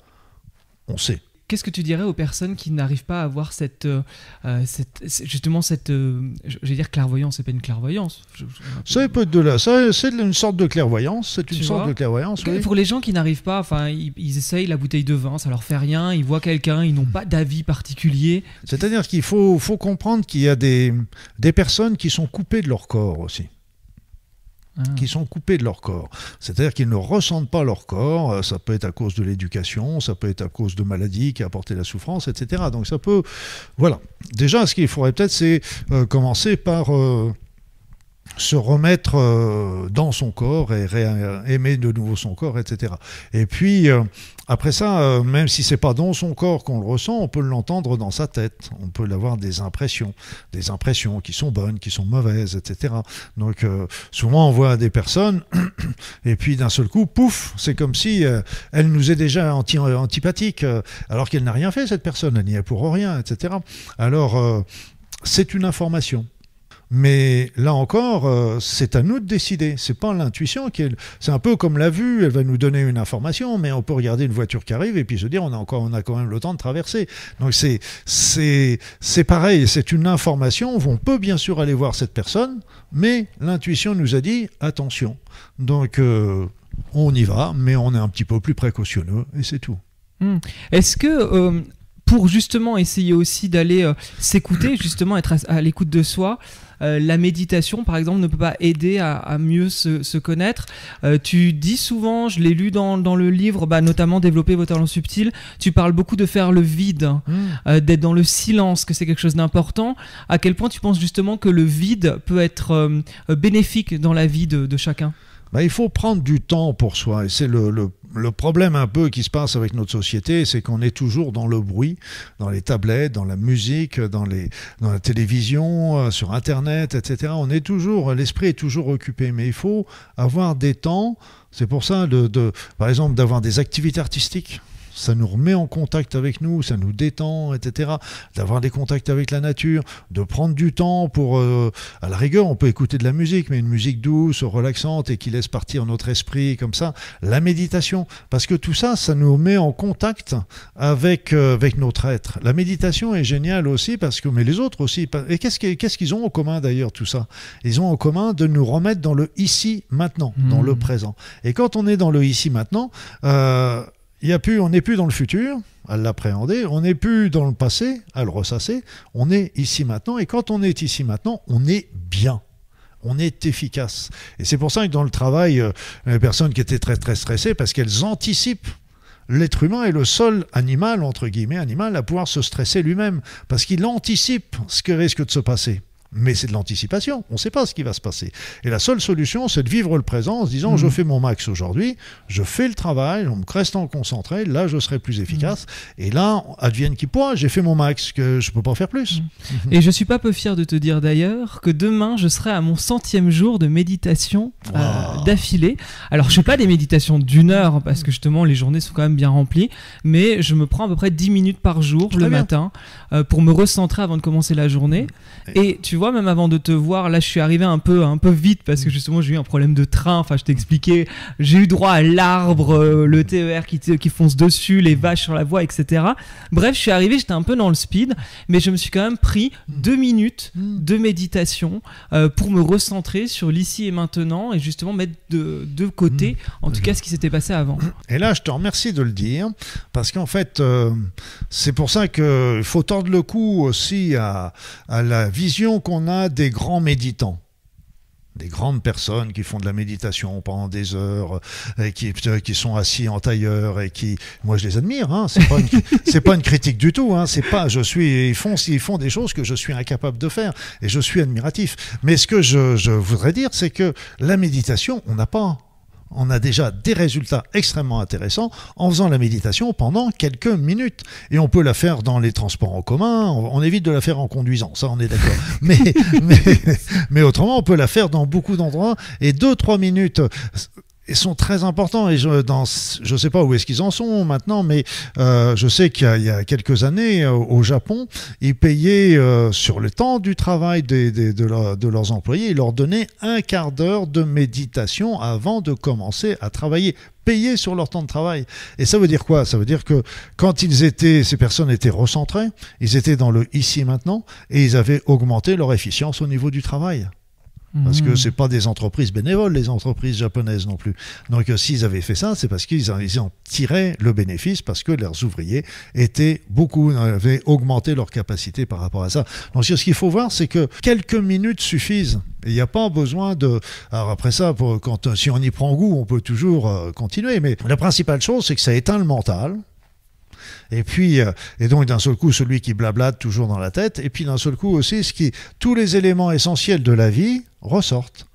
on sait. Qu'est-ce que tu dirais aux personnes qui n'arrivent pas à avoir cette, euh, euh, cette justement cette, euh, je vais dire clairvoyance, c'est pas une clairvoyance. Je- je- Ça peut être de là, ça, c'est une sorte de clairvoyance, c'est une Tu sorte de clairvoyance, oui. Pour les gens qui n'arrivent pas, enfin, ils, ils essayent la bouteille de vin, ça leur fait rien, ils voient quelqu'un, ils n'ont pas d'avis particulier. C'est-à-dire qu'il faut, faut comprendre qu'il y a des, des personnes qui sont coupées de leur corps aussi. Ah. qui sont coupés de leur corps. C'est-à-dire qu'ils ne ressentent pas leur corps. Euh, Ça peut être à cause de l'éducation, ça peut être à cause de maladies qui a apporté la souffrance, etc. Donc ça peut... Voilà. Déjà, ce qu'il faudrait peut-être, c'est euh, commencer par... euh, se remettre euh, dans son corps et aimer de nouveau son corps, etc. Et puis, euh, après ça, euh, même si c'est pas dans son corps qu'on le ressent, on peut l'entendre dans sa tête. On peut avoir des impressions, des impressions qui sont bonnes, qui sont mauvaises, etc. Donc, souvent, on voit des personnes, [coughs] et puis d'un seul coup, pouf, c'est comme si elle nous est déjà anti antipathique, alors qu'elle n'a rien fait, cette personne, elle n'y est pour rien, etc. Alors, c'est une information. Mais là encore, euh, c'est à nous de décider. C'est pas l'intuition qui est. C'est un peu comme la vue. Elle va nous donner une information, mais on peut regarder une voiture qui arrive et puis se dire on a encore, on a quand même le temps de traverser. Donc c'est c'est c'est pareil. C'est une information. On peut bien sûr aller voir cette personne, mais l'intuition nous a dit attention. Donc euh, on y va, mais on est un petit peu plus précautionneux et c'est tout. Est-ce que euh, pour justement essayer aussi d'aller euh, s'écouter, justement être à, à l'écoute de soi, euh, la méditation, par exemple, ne peut pas aider à, à mieux se, se connaître. Euh, tu dis souvent, je l'ai lu dans, dans le livre, bah, notamment Développer vos talents subtils, tu parles beaucoup de faire le vide, euh, d'être dans le silence, que c'est quelque chose d'important. À quel point tu penses justement que le vide peut être bénéfique dans la vie de, de chacun? Bah, il faut prendre du temps pour soi. Et c'est le, le- le problème un peu qui se passe avec notre société, c'est qu'on est toujours dans le bruit, dans les tablettes, dans la musique, dans, les, dans la télévision, euh, sur Internet, etc. On est toujours, l'esprit est toujours occupé. Mais il faut avoir des temps. C'est pour ça, de, de- par exemple, d'avoir des activités artistiques. Ça nous remet en contact avec nous, ça nous détend, etc. D'avoir des contacts avec la nature, de prendre du temps pour, euh, à la rigueur, on peut écouter de la musique, mais une musique douce, relaxante et qui laisse partir notre esprit comme ça. La méditation, parce que tout ça, ça nous met en contact avec, euh, avec notre être. La méditation est géniale aussi parce que, mais les autres aussi. Et qu'est-ce qu'ils qu'est-ce qu'ils ont en commun d'ailleurs tout ça? Ils ont en commun de nous remettre dans le ici maintenant, dans le présent. Et quand on est dans le ici maintenant, euh, y a plus, on n'est plus dans le futur à l'appréhender, on n'est plus dans le passé à le ressasser, on est ici maintenant, et quand on est ici maintenant, on est bien. On est efficace. Et c'est pour ça que dans le travail, euh, les personnes qui étaient très très stressées, parce qu'elles anticipent. L'être humain est le seul animal, entre guillemets, animal, à pouvoir se stresser lui-même, parce qu'il anticipe ce qui risque de se passer. Mais c'est de l'anticipation, on ne sait pas ce qui va se passer. Et la seule solution, c'est de vivre le présent en se disant, Mhm. je fais mon max aujourd'hui, je fais le travail, en me restant concentré, là je serai plus efficace, et là, advienne qui pourra, j'ai fait mon max, que je ne peux pas faire plus. Et je suis pas peu fier de te dire d'ailleurs que demain je serai à mon centième jour de méditation euh, d'affilée. Alors je fais pas des méditations d'une heure parce que justement les journées sont quand même bien remplies, mais je me prends à peu près 10 minutes par jour Très le bien. matin euh, pour me recentrer avant de commencer la journée. Et tu vois, même avant de te voir, là je suis arrivé un peu, un peu vite parce que justement j'ai eu un problème de train. Enfin, je t'expliquais, j'ai eu droit à l'arbre, euh, le TER qui, qui fonce dessus, les vaches sur la voie, etc. Bref, je suis arrivé, j'étais un peu dans le speed, mais je me suis quand même pris deux minutes de méditation euh, pour me recentrer sur l'ici et maintenant et justement mettre de, de côté, en tout cas, ce qui s'était passé avant. Et là, je te remercie de le dire, parce qu'en fait, c'est pour ça qu'il faut le cou aussi à, la vision qu'on a des grands méditants. Des grandes personnes qui font de la méditation pendant des heures, et qui, euh, sont assis en tailleur et qui, moi je les admire. Hein, [laughs] c'est pas une, critique du tout. Hein, c'est pas, je suis, ils font, ils font des choses que je suis incapable de faire et je suis admiratif. Mais ce que je voudrais dire, c'est que la méditation, on n'a pas on a déjà des résultats extrêmement intéressants en faisant la méditation pendant quelques minutes. Et on peut la faire dans les transports en commun, on, évite de la faire en conduisant, ça on est d'accord. [laughs] mais, mais, mais autrement, on peut la faire dans beaucoup d'endroits. Et deux, trois minutes ils sont très importants et je ne sais pas où est-ce qu'ils en sont maintenant, mais euh, je sais qu'il y, a quelques années euh, au Japon, ils payaient euh, sur le temps du travail de, de, leurs employés, ils leur donnaient un quart d'heure de méditation avant de commencer à travailler payés sur leur temps de travail. Et ça veut dire quoi? Ça veut dire que quand ils étaient, ces personnes étaient recentrées, ils étaient dans le ici maintenant, et ils avaient augmenté leur efficience au niveau du travail. Parce que hmm. c'est pas des entreprises bénévoles, les entreprises japonaises non plus. Donc euh, s'ils avaient fait ça, c'est parce qu'ils en, tiraient le bénéfice, parce que leurs ouvriers étaient beaucoup, avaient augmenté leur capacité par rapport à ça. Donc ce qu'il faut voir, c'est que quelques minutes suffisent. Il n'y a pas besoin de. Alors après ça, pour, quand, si on y prend goût, on peut toujours euh, continuer. Mais la principale chose, c'est que ça éteint le mental. Et puis, euh, et donc d'un seul coup, celui qui blablate toujours dans la tête. Et puis d'un seul coup aussi, ce qui, tous les éléments essentiels de la vie ressortent.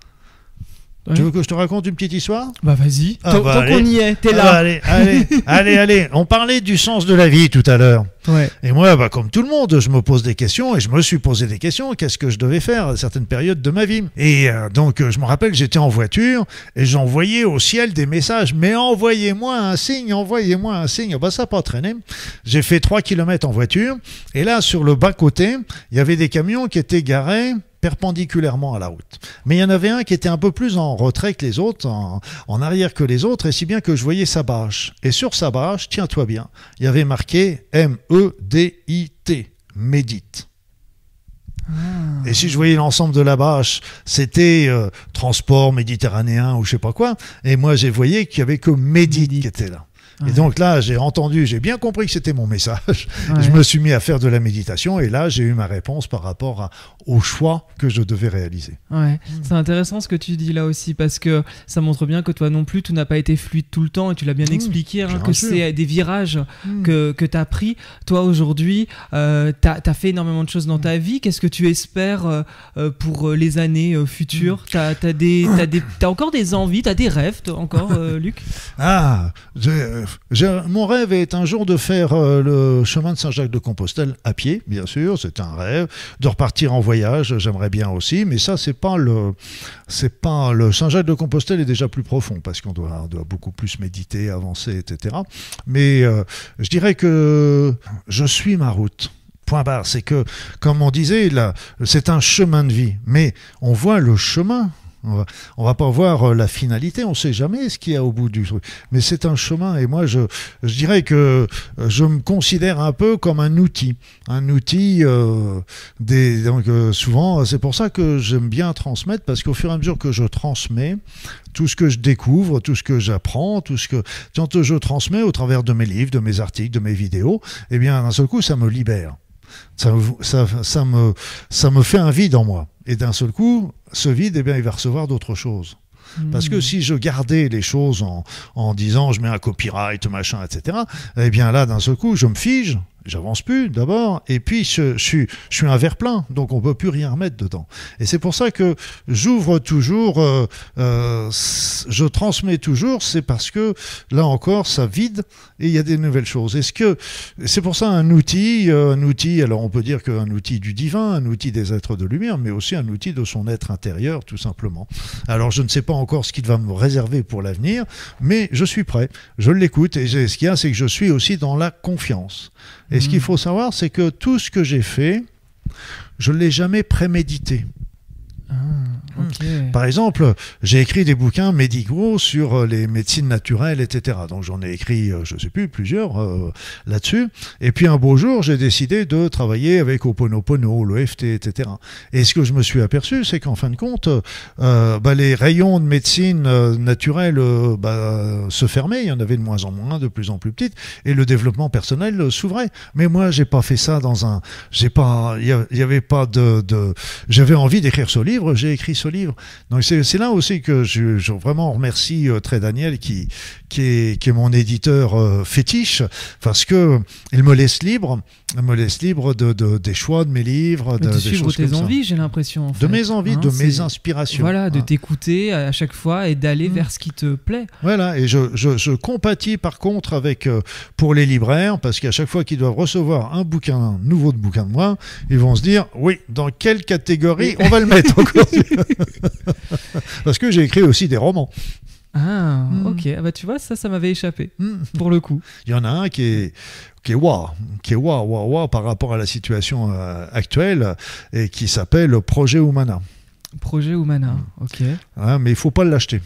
Tu veux que je te raconte une petite histoire? Bah vas-y. Ah, bah, Tant qu'on y est, t'es ah, là. Bah, allez, allez, [laughs] allez, allez. On parlait du sens de la vie tout à l'heure. Ouais. Et moi, bah, comme tout le monde, je me pose des questions et je me suis posé des questions. Qu'est-ce que je devais faire à certaines périodes de ma vie? Et euh, donc, je me rappelle, j'étais en voiture et j'envoyais au ciel des messages. Mais envoyez-moi un signe, envoyez-moi un signe. Bah ça n'a pas traîné. J'ai fait 3 km en voiture et là, sur le bas-côté, il y avait des camions qui étaient garés perpendiculairement à la route. Mais il y en avait un qui était un peu plus en retrait que les autres, en, arrière que les autres, et si bien que je voyais sa bâche. Et sur sa bâche, tiens-toi bien, il y avait marqué M-E-D-I-T, médite. Et si je voyais l'ensemble de la bâche, c'était euh, transport méditerranéen ou je sais pas quoi. Et moi, j'ai voyé qu'il y avait que médite qui était là. Et donc là, j'ai entendu, j'ai bien compris que c'était mon message. [laughs] Je me suis mis à faire de la méditation et là, j'ai eu ma réponse par rapport au choix que je devais réaliser. Ouais, c'est intéressant ce que tu dis là aussi parce que ça montre bien que toi non plus, tout n'a pas été fluide tout le temps et tu l'as bien mmh, expliqué, hein, que c'est des virages mmh. que, que tu as pris. Toi aujourd'hui, euh, tu as, fait énormément de choses dans ta vie. Qu'est-ce que tu espères euh, euh, pour les années futures? Tu as, as, encore des envies, tu as des rêves encore, Luc? [laughs] Ah, mon rêve est un jour de faire euh, le chemin de Saint-Jacques-de-Compostelle à pied, bien sûr, c'est un rêve. De repartir en voyage, j'aimerais bien aussi, mais ça, c'est pas le, c'est pas le Saint-Jacques-de-Compostelle est déjà plus profond parce qu'on doit, doit beaucoup plus méditer, avancer, etc. Mais euh, je dirais que je suis ma route. Point barre. C'est que, comme on disait, là, c'est un chemin de vie, mais on voit le chemin on va, va pas voir euh, la finalité, on sait jamais ce qu'il y a au bout du truc. Mais c'est un chemin et moi je, je dirais que euh, je me considère un peu comme un outil. Un outil, euh, des, donc souvent, c'est pour ça que j'aime bien transmettre parce qu'au fur et à mesure que je transmets, tout ce que je découvre, tout ce que j'apprends, tout ce que quand je transmets au travers de mes livres, de mes articles, de mes vidéos, eh bien d'un seul coup ça me libère. Ça, ça, ça, me, ça me fait un vide en moi. Et d'un seul coup, ce vide, eh bien, il va recevoir d'autres choses. Parce que hmm. si je gardais les choses en, en disant je mets un copyright, machin, etc., eh bien là, d'un seul coup, je me fige, j'avance plus d'abord, et puis je, suis, je suis un verre plein, donc on peut plus rien remettre dedans. Et c'est pour ça que j'ouvre toujours, euh, euh, je transmets toujours, c'est parce que là encore, ça vide et il y a des nouvelles choses. Est-ce que c'est pour ça un outil, euh, un outil, alors on peut dire qu'un outil du divin, un outil des êtres de lumière, mais aussi un outil de son être intérieur, tout simplement. Alors je ne sais pas encore ce qu'il va me réserver pour l'avenir, mais je suis prêt, je l'écoute, et ce qu'il y a, c'est que je suis aussi dans la confiance. Et ce qu'il mm. faut savoir, c'est que tout ce que j'ai fait, je ne l'ai jamais prémédité. Ah. Par exemple, j'ai écrit des bouquins médicaux sur euh, les médecines naturelles, etc. Donc j'en ai écrit, euh, je ne sais plus, plusieurs euh, là-dessus. Et puis un beau jour, j'ai décidé de travailler avec Oponopono, l'EFT, etc. Et ce que je me suis aperçu, c'est qu'en fin de compte, bah, les rayons de médecine naturelle bah, se fermaient, il y en avait de moins en moins, de plus en plus petites, et le développement personnel s'ouvrait. Mais moi, j'ai pas fait ça dans un, j'ai pas, il y, avait pas de... j'avais envie d'écrire ce livre, j'ai écrit ce livre Donc c'est là aussi que je, je vraiment remercie euh, très Daniel qui, qui, est, qui est mon éditeur euh, fétiche parce que il me laisse libre, il me laisse libre de, de- des choix de mes livres, de, de des suivre tes envies, j'ai l'impression. en De mes envies, Hein, de mes inspirations. Voilà, de Hein. t'écouter à chaque fois et d'aller Mm. vers ce qui te plaît. Voilà, et je, je, je compatis par contre avec, euh, pour les libraires, parce qu'à chaque fois qu'ils doivent recevoir un bouquin, un nouveau de bouquin de moi, ils vont se dire, oui, dans quelle catégorie on va le mettre [laughs] aujourd'hui [laughs] Parce que j'ai écrit aussi des romans. Ah, Mm. ok. Ah bah tu vois, ça, ça m'avait échappé, Hmm. pour le coup. Il y en a un qui est qui est waouh, qui est waouh, waouh, waouh par rapport à la situation euh, actuelle et qui s'appelle Projet Humana. Projet Humana, Mm. ok. Hein, mais il faut pas l'acheter.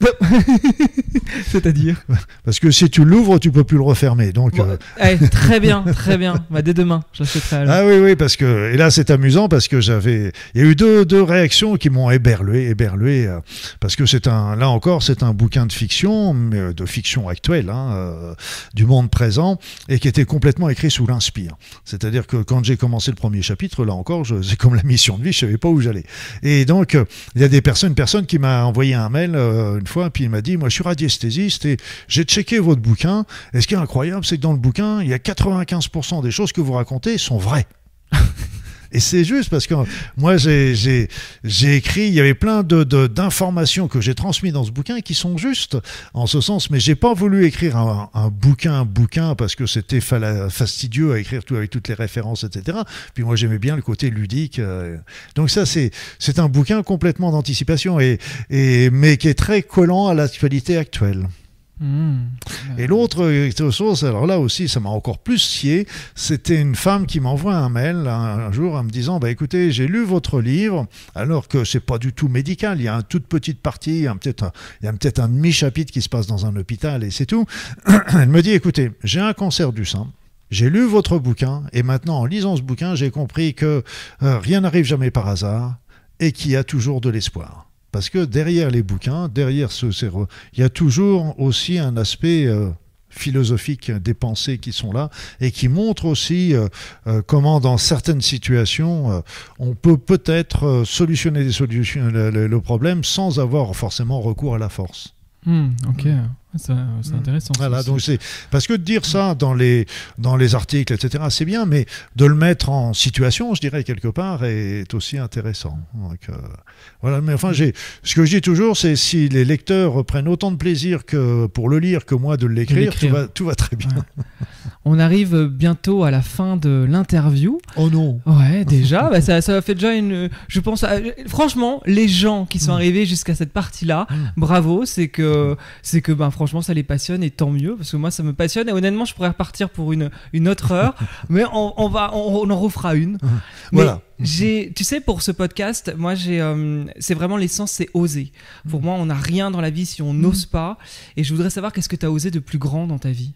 [laughs] C'est-à-dire Parce que si tu l'ouvres, tu peux plus le refermer. Donc, Bon, euh, eh, Très bien, [laughs] très bien. Bah, dès demain, j'achèterai. Ah oui, oui, parce que. Et là, c'est amusant parce que j'avais. Il y a eu deux, deux réactions qui m'ont éberlué, éberlué. euh, parce que c'est un. Là encore, c'est un bouquin de fiction, mais euh, de fiction actuelle, hein, euh, du monde présent, et qui était complètement écrit sous l'inspire. C'est-à-dire que quand j'ai commencé le premier chapitre, là encore, c'est comme la mission de vie, je savais pas où j'allais. Et donc, il y a des personnes, une personne qui m'a envoyé un mail une puis il m'a dit Moi, je suis radiesthésiste et j'ai checké votre bouquin. Et ce qui est incroyable, c'est que dans le bouquin, il y a 95% des choses que vous racontez sont vraies. [laughs] Et c'est juste parce que moi, j'ai- écrit, il y avait plein de- de- d'informations que j'ai transmises dans ce bouquin qui sont justes en ce sens, mais j'ai pas voulu écrire un, bouquin, un bouquin, parce que c'était fastidieux à écrire tout avec toutes les références, etc. Puis moi, j'aimais bien le côté ludique. euh. Donc ça, c'est un bouquin complètement d'anticipation, et, et, mais qui est très collant à l'actualité actuelle. Et l'autre chose, alors là aussi, ça m'a encore plus scié, c'était une femme qui m'envoie un mail un, jour en me disant, bah écoutez, j'ai lu votre livre, alors que c'est pas du tout médical, il y a une toute petite partie, il y a peut-être un, il y a peut-être un demi-chapitre qui se passe dans un hôpital et c'est tout. [coughs] Elle me dit, écoutez, j'ai un cancer du sein. J'ai lu votre bouquin et maintenant, en lisant ce bouquin, j'ai compris que euh, rien n'arrive jamais par hasard et qu'il y a toujours de l'espoir. Parce que derrière les bouquins, derrière ce, il y a toujours aussi un aspect euh, philosophique des pensées qui sont là et qui montrent aussi euh, euh, comment dans certaines situations on peut peut-être solutionner le, problème sans avoir forcément recours à la force. Mm, ok, c'est Mm. intéressant. Voilà, donc c'est parce que de dire ça dans les dans les articles, etc. C'est bien, mais de le mettre en situation, je dirais quelque part, est aussi intéressant. Donc, euh, voilà, mais enfin, j'ai ce que je dis toujours, c'est si les lecteurs prennent autant de plaisir que pour le lire que moi de l'écrire, tout va tout va très bien. On arrive bientôt à la fin de l'interview. Oh non. Ouais, déjà, bah, ça, ça fait déjà une. Je pense. à- franchement, les gens qui sont Mm. arrivés jusqu'à cette partie-là, Mm. bravo. C'est que, c'est que, ben, franchement, ça les passionne et tant mieux parce que moi, ça me passionne. Et honnêtement, je pourrais repartir pour une une autre heure, [laughs] mais on, on va, on, on en refera une. Mais Voilà. j'ai, tu sais, pour ce podcast, moi, j'ai, euh, c'est vraiment l'essence, c'est oser. Pour moi, on n'a rien dans la vie si on n'ose pas. Et je voudrais savoir qu'est-ce que tu as osé de plus grand dans ta vie?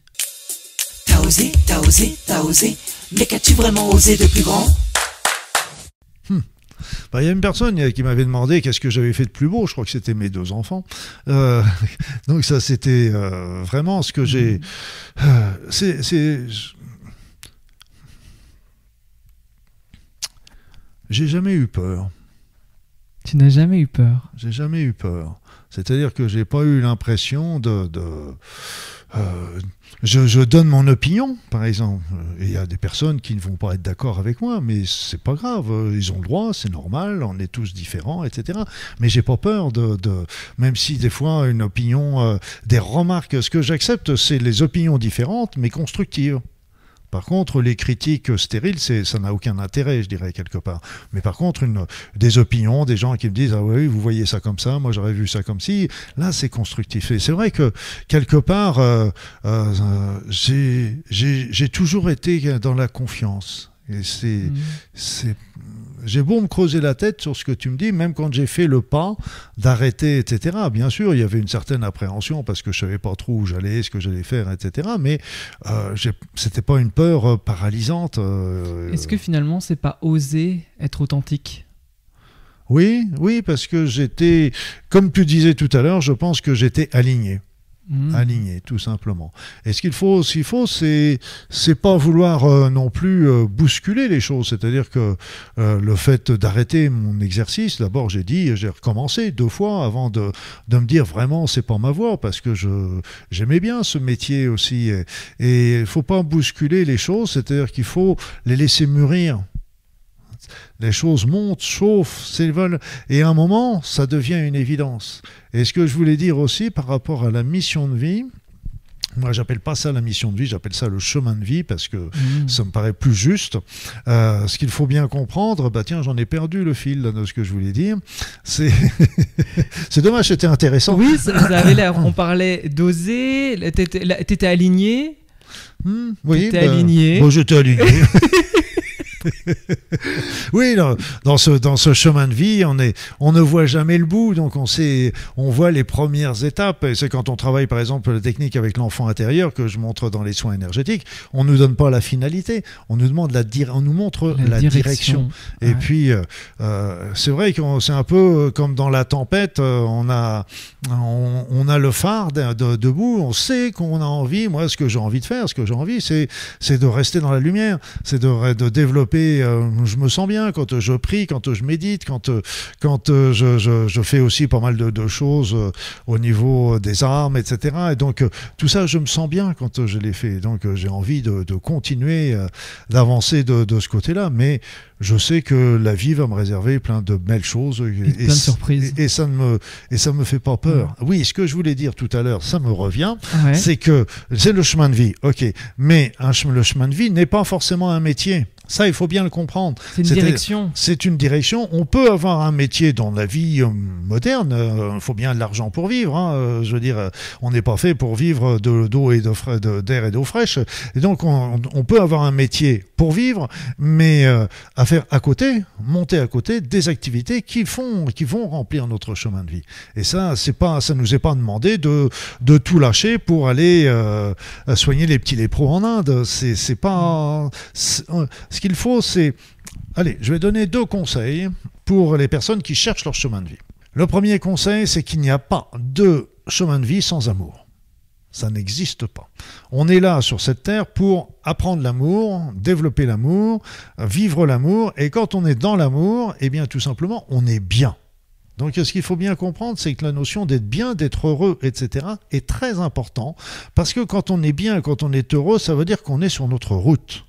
T'as osé, t'as osé, t'as osé, mais qu'as-tu vraiment osé de plus grand? Bah, Il y a une personne euh, qui m'avait demandé qu'est-ce que j'avais fait de plus beau. Je crois que c'était mes deux enfants. Euh, [laughs] donc ça, c'était euh, vraiment ce que j'ai. euh, c'est, c'est- J'ai jamais eu peur. Tu n'as jamais eu peur? J'ai jamais eu peur. C'est-à-dire que j'ai pas eu l'impression de. de euh, je, donne mon opinion, par exemple. Il y a des personnes qui ne vont pas être d'accord avec moi, mais c'est pas grave. Ils ont le droit, c'est normal. On est tous différents, etc. Mais j'ai pas peur de, de- même si des fois une opinion, euh, des remarques. Ce que j'accepte, c'est les opinions différentes, mais constructives. Par contre, les critiques stériles, ça n'a aucun intérêt, je dirais, quelque part. Mais par contre, des opinions, des gens qui me disent Ah oui, vous voyez ça comme ça, moi j'aurais vu ça comme si, là c'est constructif. Et c'est vrai que quelque part, euh, euh, j'ai toujours été dans la confiance. Et c'est, Mm. c'est, j'ai beau me creuser la tête sur ce que tu me dis, même quand j'ai fait le pas d'arrêter, etc. Bien sûr, il y avait une certaine appréhension parce que je savais pas trop où j'allais, ce que j'allais faire, etc. Mais euh, c'était pas une peur euh, paralysante. euh, Est-ce que finalement, c'est pas oser être authentique? Oui, oui, parce que j'étais, comme tu disais tout à l'heure, je pense que j'étais aligné. Mmh. aligné, tout simplement. Et ce qu'il faut, ce qu'il faut, c'est c'est pas vouloir euh, non plus euh, bousculer les choses. C'est-à-dire que euh, le fait d'arrêter mon exercice, d'abord j'ai dit, j'ai recommencé deux fois avant de, de me dire vraiment c'est pas ma voie parce que je j'aimais bien ce métier aussi. Et il faut pas bousculer les choses. C'est-à-dire qu'il faut les laisser mûrir les choses montent, chauffent, s'évolent, et à un moment, ça devient une évidence. Et ce que je voulais dire aussi par rapport à la mission de vie, moi, j'appelle pas ça la mission de vie, j'appelle ça le chemin de vie parce que Mmh. ça me paraît plus juste. Euh, ce qu'il faut bien comprendre, bah tiens, j'en ai perdu le fil là, de ce que je voulais dire. C'est, [laughs] c'est dommage, c'était intéressant. Oui, ça, ça avait l'air. On parlait d'oser. T'étais t'étais aligné. Hmm, oui, T'étais bah, aligné. bon, j'étais aligné. [laughs] [laughs] oui, dans, dans ce, dans ce chemin de vie, on, est, on ne voit jamais le bout, donc on, sait, on voit les premières étapes. Et c'est quand on travaille, par exemple, la technique avec l'enfant intérieur que je montre dans les soins énergétiques. On nous donne pas la finalité, on nous demande la on nous montre la, direction. Et Ouais. puis, euh, euh, c'est vrai que c'est un peu euh, comme dans la tempête, on, a, on, on a le phare de- de- debout, on sait qu'on a envie, moi ce que j'ai envie de faire, ce que j'ai envie, c'est, c'est de rester dans la lumière, c'est de, de développer, euh, je me sens bien quand je prie, quand je médite, quand, euh, quand euh, je, je- je fais aussi pas mal de, de choses au niveau des armes, etc. Et donc tout ça, je me sens bien quand je l'ai fait. Donc j'ai envie de, de continuer d'avancer de, de ce côté-là, mais je sais que la vie va me réserver plein de belles choses et, plein de surprises. Et, et ça ne me et ça me fait pas peur. Oui, ce que je voulais dire tout à l'heure, ça me revient, Ouais. c'est que c'est le chemin de vie, ok, mais un le chemin de vie n'est pas forcément un métier. Ça, il faut bien le comprendre. C'est une direction. C'est une direction. On peut avoir un métier dans la vie euh, moderne. Il faut bien de l'argent pour vivre. hein. Euh, je veux dire, euh, on n'est pas fait pour vivre de d'eau et de- d'air et d'eau fraîche. Et donc, on, on peut avoir un métier pour vivre, mais euh, à faire à côté, monter à côté des activités qui font, qui vont remplir notre chemin de vie. Et ça, c'est pas, ça nous est pas demandé de de tout lâcher pour aller euh, soigner les petits lépreux en Inde. C'est pas. Ce qu'il faut, c'est Allez, je vais donner deux conseils pour les personnes qui cherchent leur chemin de vie. Le premier conseil, c'est qu'il n'y a pas de chemin de vie sans amour. Ça n'existe pas. On est là sur cette terre pour apprendre l'amour, développer l'amour, vivre l'amour, et quand on est dans l'amour, eh bien tout simplement, on est bien. Donc ce qu'il faut bien comprendre, c'est que la notion d'être bien, d'être heureux, etc., est très important, parce que quand on est bien, quand on est heureux, ça veut dire qu'on est sur notre route.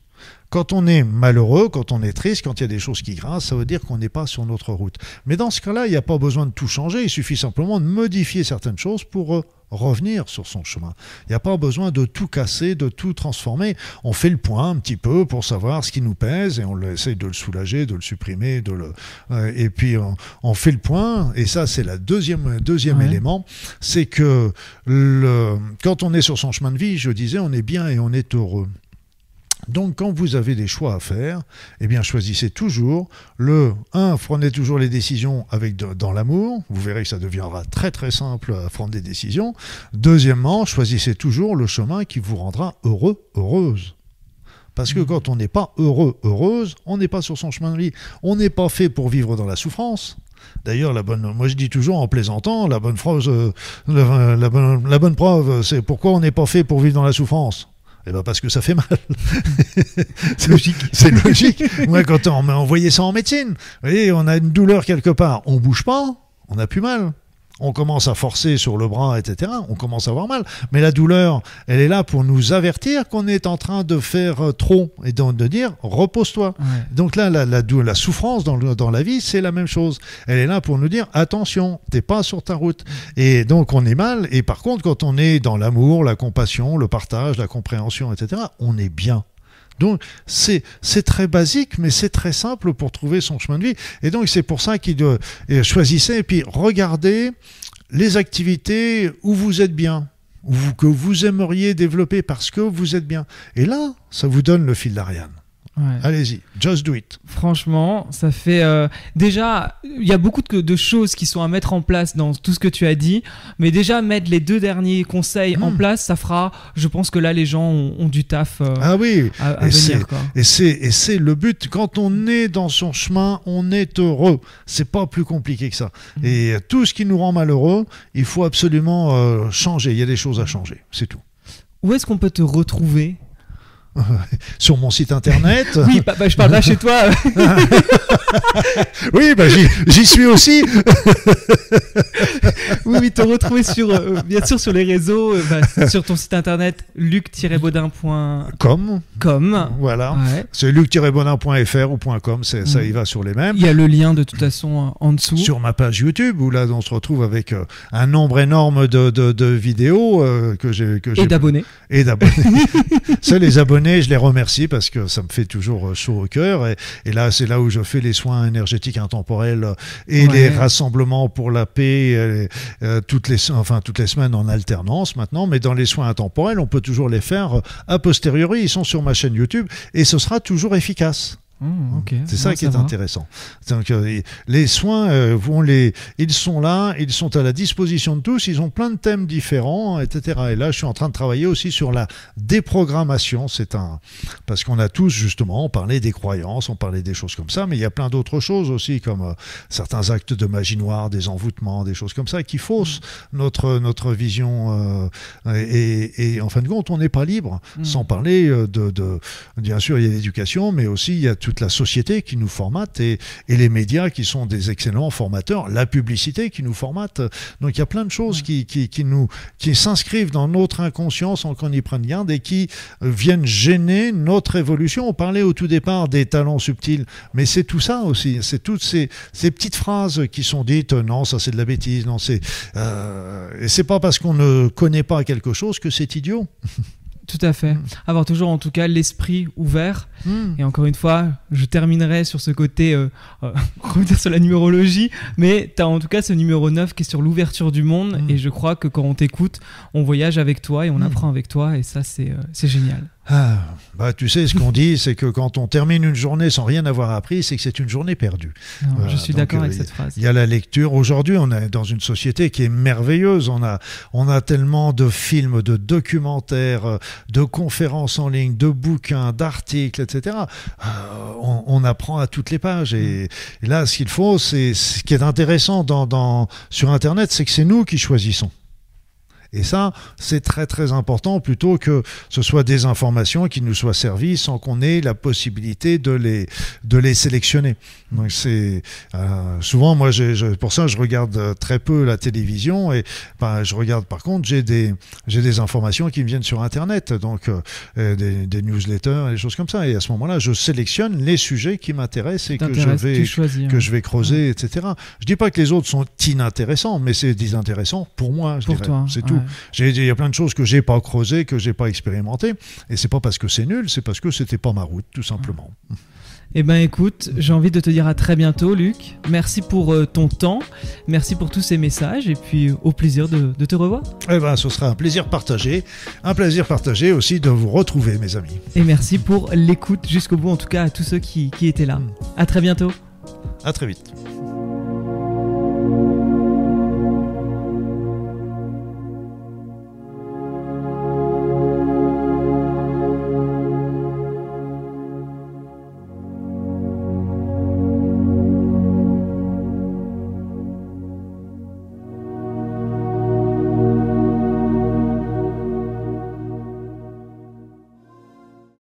Quand on est malheureux, quand on est triste, quand il y a des choses qui grincent, ça veut dire qu'on n'est pas sur notre route. Mais dans ce cas-là, il n'y a pas besoin de tout changer, il suffit simplement de modifier certaines choses pour euh, revenir sur son chemin. Il n'y a pas besoin de tout casser, de tout transformer. On fait le point un petit peu pour savoir ce qui nous pèse et on essaye de le soulager, de le supprimer, de le euh, et puis on, on fait le point. Et ça, c'est la deuxième deuxième Ouais. élément, c'est que le, quand on est sur son chemin de vie, je disais, on est bien et on est heureux. Donc, quand vous avez des choix à faire, eh bien, choisissez toujours le 1, prenez toujours les décisions avec de- dans l'amour. Vous verrez que ça deviendra très très simple à prendre des décisions. Deuxièmement, choisissez toujours le chemin qui vous rendra heureux, heureuse. Parce que quand on n'est pas heureux, heureuse, on n'est pas sur son chemin de vie. On n'est pas fait pour vivre dans la souffrance. D'ailleurs, la bonne, moi je dis toujours en plaisantant, la bonne phrase, euh, la, la bonne, la bonne preuve, c'est pourquoi on n'est pas fait pour vivre dans la souffrance. Eh ben parce que ça fait mal. [laughs] c'est logique. [laughs] C'est logique. Moi, quand on m'a envoyé ça en médecine, vous voyez, on a une douleur quelque part, on bouge pas, on a plus mal. On commence à forcer sur le bras, etc. On commence à avoir mal. Mais la douleur, elle est là pour nous avertir qu'on est en train de faire euh, trop et donc de dire repose-toi. Ouais. Donc là, la, la, la souffrance dans, le- dans la vie, c'est la même chose. Elle est là pour nous dire attention, t'es pas sur ta route. Et donc on est mal. Et par contre, quand on est dans l'amour, la compassion, le partage, la compréhension, etc., on est bien. Donc c'est très basique, mais c'est très simple pour trouver son chemin de vie. Et donc c'est pour ça qu'il doit euh, choisissez et puis regardez les activités où vous êtes bien, où que vous aimeriez développer parce que vous êtes bien. Et là, ça vous donne le fil d'Ariane. Ouais. Allez-y, just do it. Franchement, ça fait euh, déjà, il y a beaucoup de, de choses qui sont à mettre en place dans tout ce que tu as dit, mais déjà mettre les deux derniers conseils en Hmm. place, ça fera, je pense que là les gens ont, ont du taf euh, Ah oui, à, à et c'est- le but. Quand on est dans son chemin, on est heureux. C'est pas plus compliqué que ça. Mm. Et tout ce qui nous rend malheureux, il faut absolument euh, changer. Il y a des choses à changer. C'est tout. Où est-ce qu'on peut te retrouver [laughs] Sur mon site internet. [laughs] Oui, bah, bah, je parle pas chez toi. [laughs] oui, bah, j'y suis aussi. oui, oui, te retrouver sur, euh, bien sûr sur les réseaux, euh, bah, sur ton site internet luc-baudin.com. Comme. Voilà. Ouais. C'est luc-bonin.fr ou .com, c'est- ça Mm. y va sur les mêmes. Il y a le lien de toute façon en dessous. Sur ma page YouTube, où là on se retrouve avec euh, un nombre énorme de, de- de vidéos que j'ai que Et d'abonnés. et d'abonnés. Ça, les abonnés, je les remercie parce que ça me fait toujours euh, chaud au cœur. Et, et là, c'est là où je fais les soins énergétiques intemporels et Ouais. les rassemblements pour la paix euh, euh, toutes les, enfin, toutes les semaines en alternance maintenant. Mais dans les soins intemporels, on peut toujours les faire euh, a posteriori. Ils sont sur ma chaîne YouTube et ce sera toujours efficace. Ok. C'est ça qui est va. intéressant. Donc, euh, les soins, euh, vont les, ils sont là, ils sont à la disposition de tous, ils ont plein de thèmes différents, etc. Et là, je suis en train de travailler aussi sur la déprogrammation. C'est un parce qu'on a tous justement on parlait des croyances, on parlait des choses comme ça, mais il y a plein d'autres choses aussi, comme euh, certains actes de magie noire, des envoûtements, des choses comme ça, qui faussent notre notre vision. et, et en fin de compte, on n'est pas libre. Mm. Sans parler de, de, bien sûr, il y a l'éducation, mais aussi il y a toute la société qui nous formate et, et les médias qui sont des excellents formateurs, la publicité qui nous formate. Donc il y a plein de choses qui, qui, qui nous qui s'inscrivent dans notre inconscient sans qu'on y prenne garde et qui euh, viennent gêner notre évolution. On parlait au tout départ des talents subtils, mais c'est tout ça aussi. C'est toutes ces, ces petites phrases qui sont dites. euh, Non, ça c'est de la bêtise. Non, c'est euh, et c'est pas parce qu'on ne connaît pas quelque chose que c'est idiot. [laughs] Tout à fait. Avoir toujours en tout cas l'esprit ouvert. Et encore une fois, je terminerai sur ce côté, euh, euh, [laughs] revenir sur la numérologie, mais tu as en tout cas ce numéro 9 qui est sur l'ouverture du monde, Mm. et je crois que quand on t'écoute, on voyage avec toi et on Mm. apprend avec toi, et ça c'est euh, c'est génial. Ah, bah, tu sais, ce qu'on dit, c'est que quand on termine une journée sans rien avoir appris, c'est que c'est une journée perdue. Non, Voilà, je suis d'accord euh, avec cette phrase. Il y a la lecture. Aujourd'hui, on est dans une société qui est merveilleuse. On a, on a tellement de films, de documentaires, euh, de conférences en ligne, de bouquins, d'articles, etc. Euh, on, on apprend à toutes les pages. Et, et là, ce qu'il faut, c'est ce qui est intéressant dans, dans, sur Internet, c'est que c'est nous qui choisissons. Et ça, c'est très très important plutôt que ce soit des informations qui nous soient servies sans qu'on ait la possibilité de les, de les sélectionner. Donc c'est euh, souvent moi je- pour ça je regarde très peu la télévision et ben, je regarde par contre j'ai des j'ai des informations qui me viennent sur internet donc euh, des, des newsletters et des choses comme ça et à ce moment-là je sélectionne les sujets qui m'intéressent et que je vais choisis. que hein. je vais creuser etc. Je dis pas que les autres sont inintéressants mais c'est désintéressant pour moi je Pour dirais. toi. c'est ouais. tout. J'ai- Il y a plein de choses que j'ai pas creusées, que j'ai pas expérimentées, et c'est pas parce que c'est nul, c'est parce que c'était pas ma route, tout simplement. Eh ben écoute, j'ai envie de te dire à très bientôt, Luc. Merci pour euh, ton temps, merci pour tous ces messages, et puis au plaisir de, de te revoir. Eh ben, ce sera un plaisir partagé, un plaisir partagé aussi de vous retrouver, mes amis. Et merci pour l'écoute jusqu'au bout, en tout cas à tous ceux qui, qui étaient là. À très bientôt. À très vite.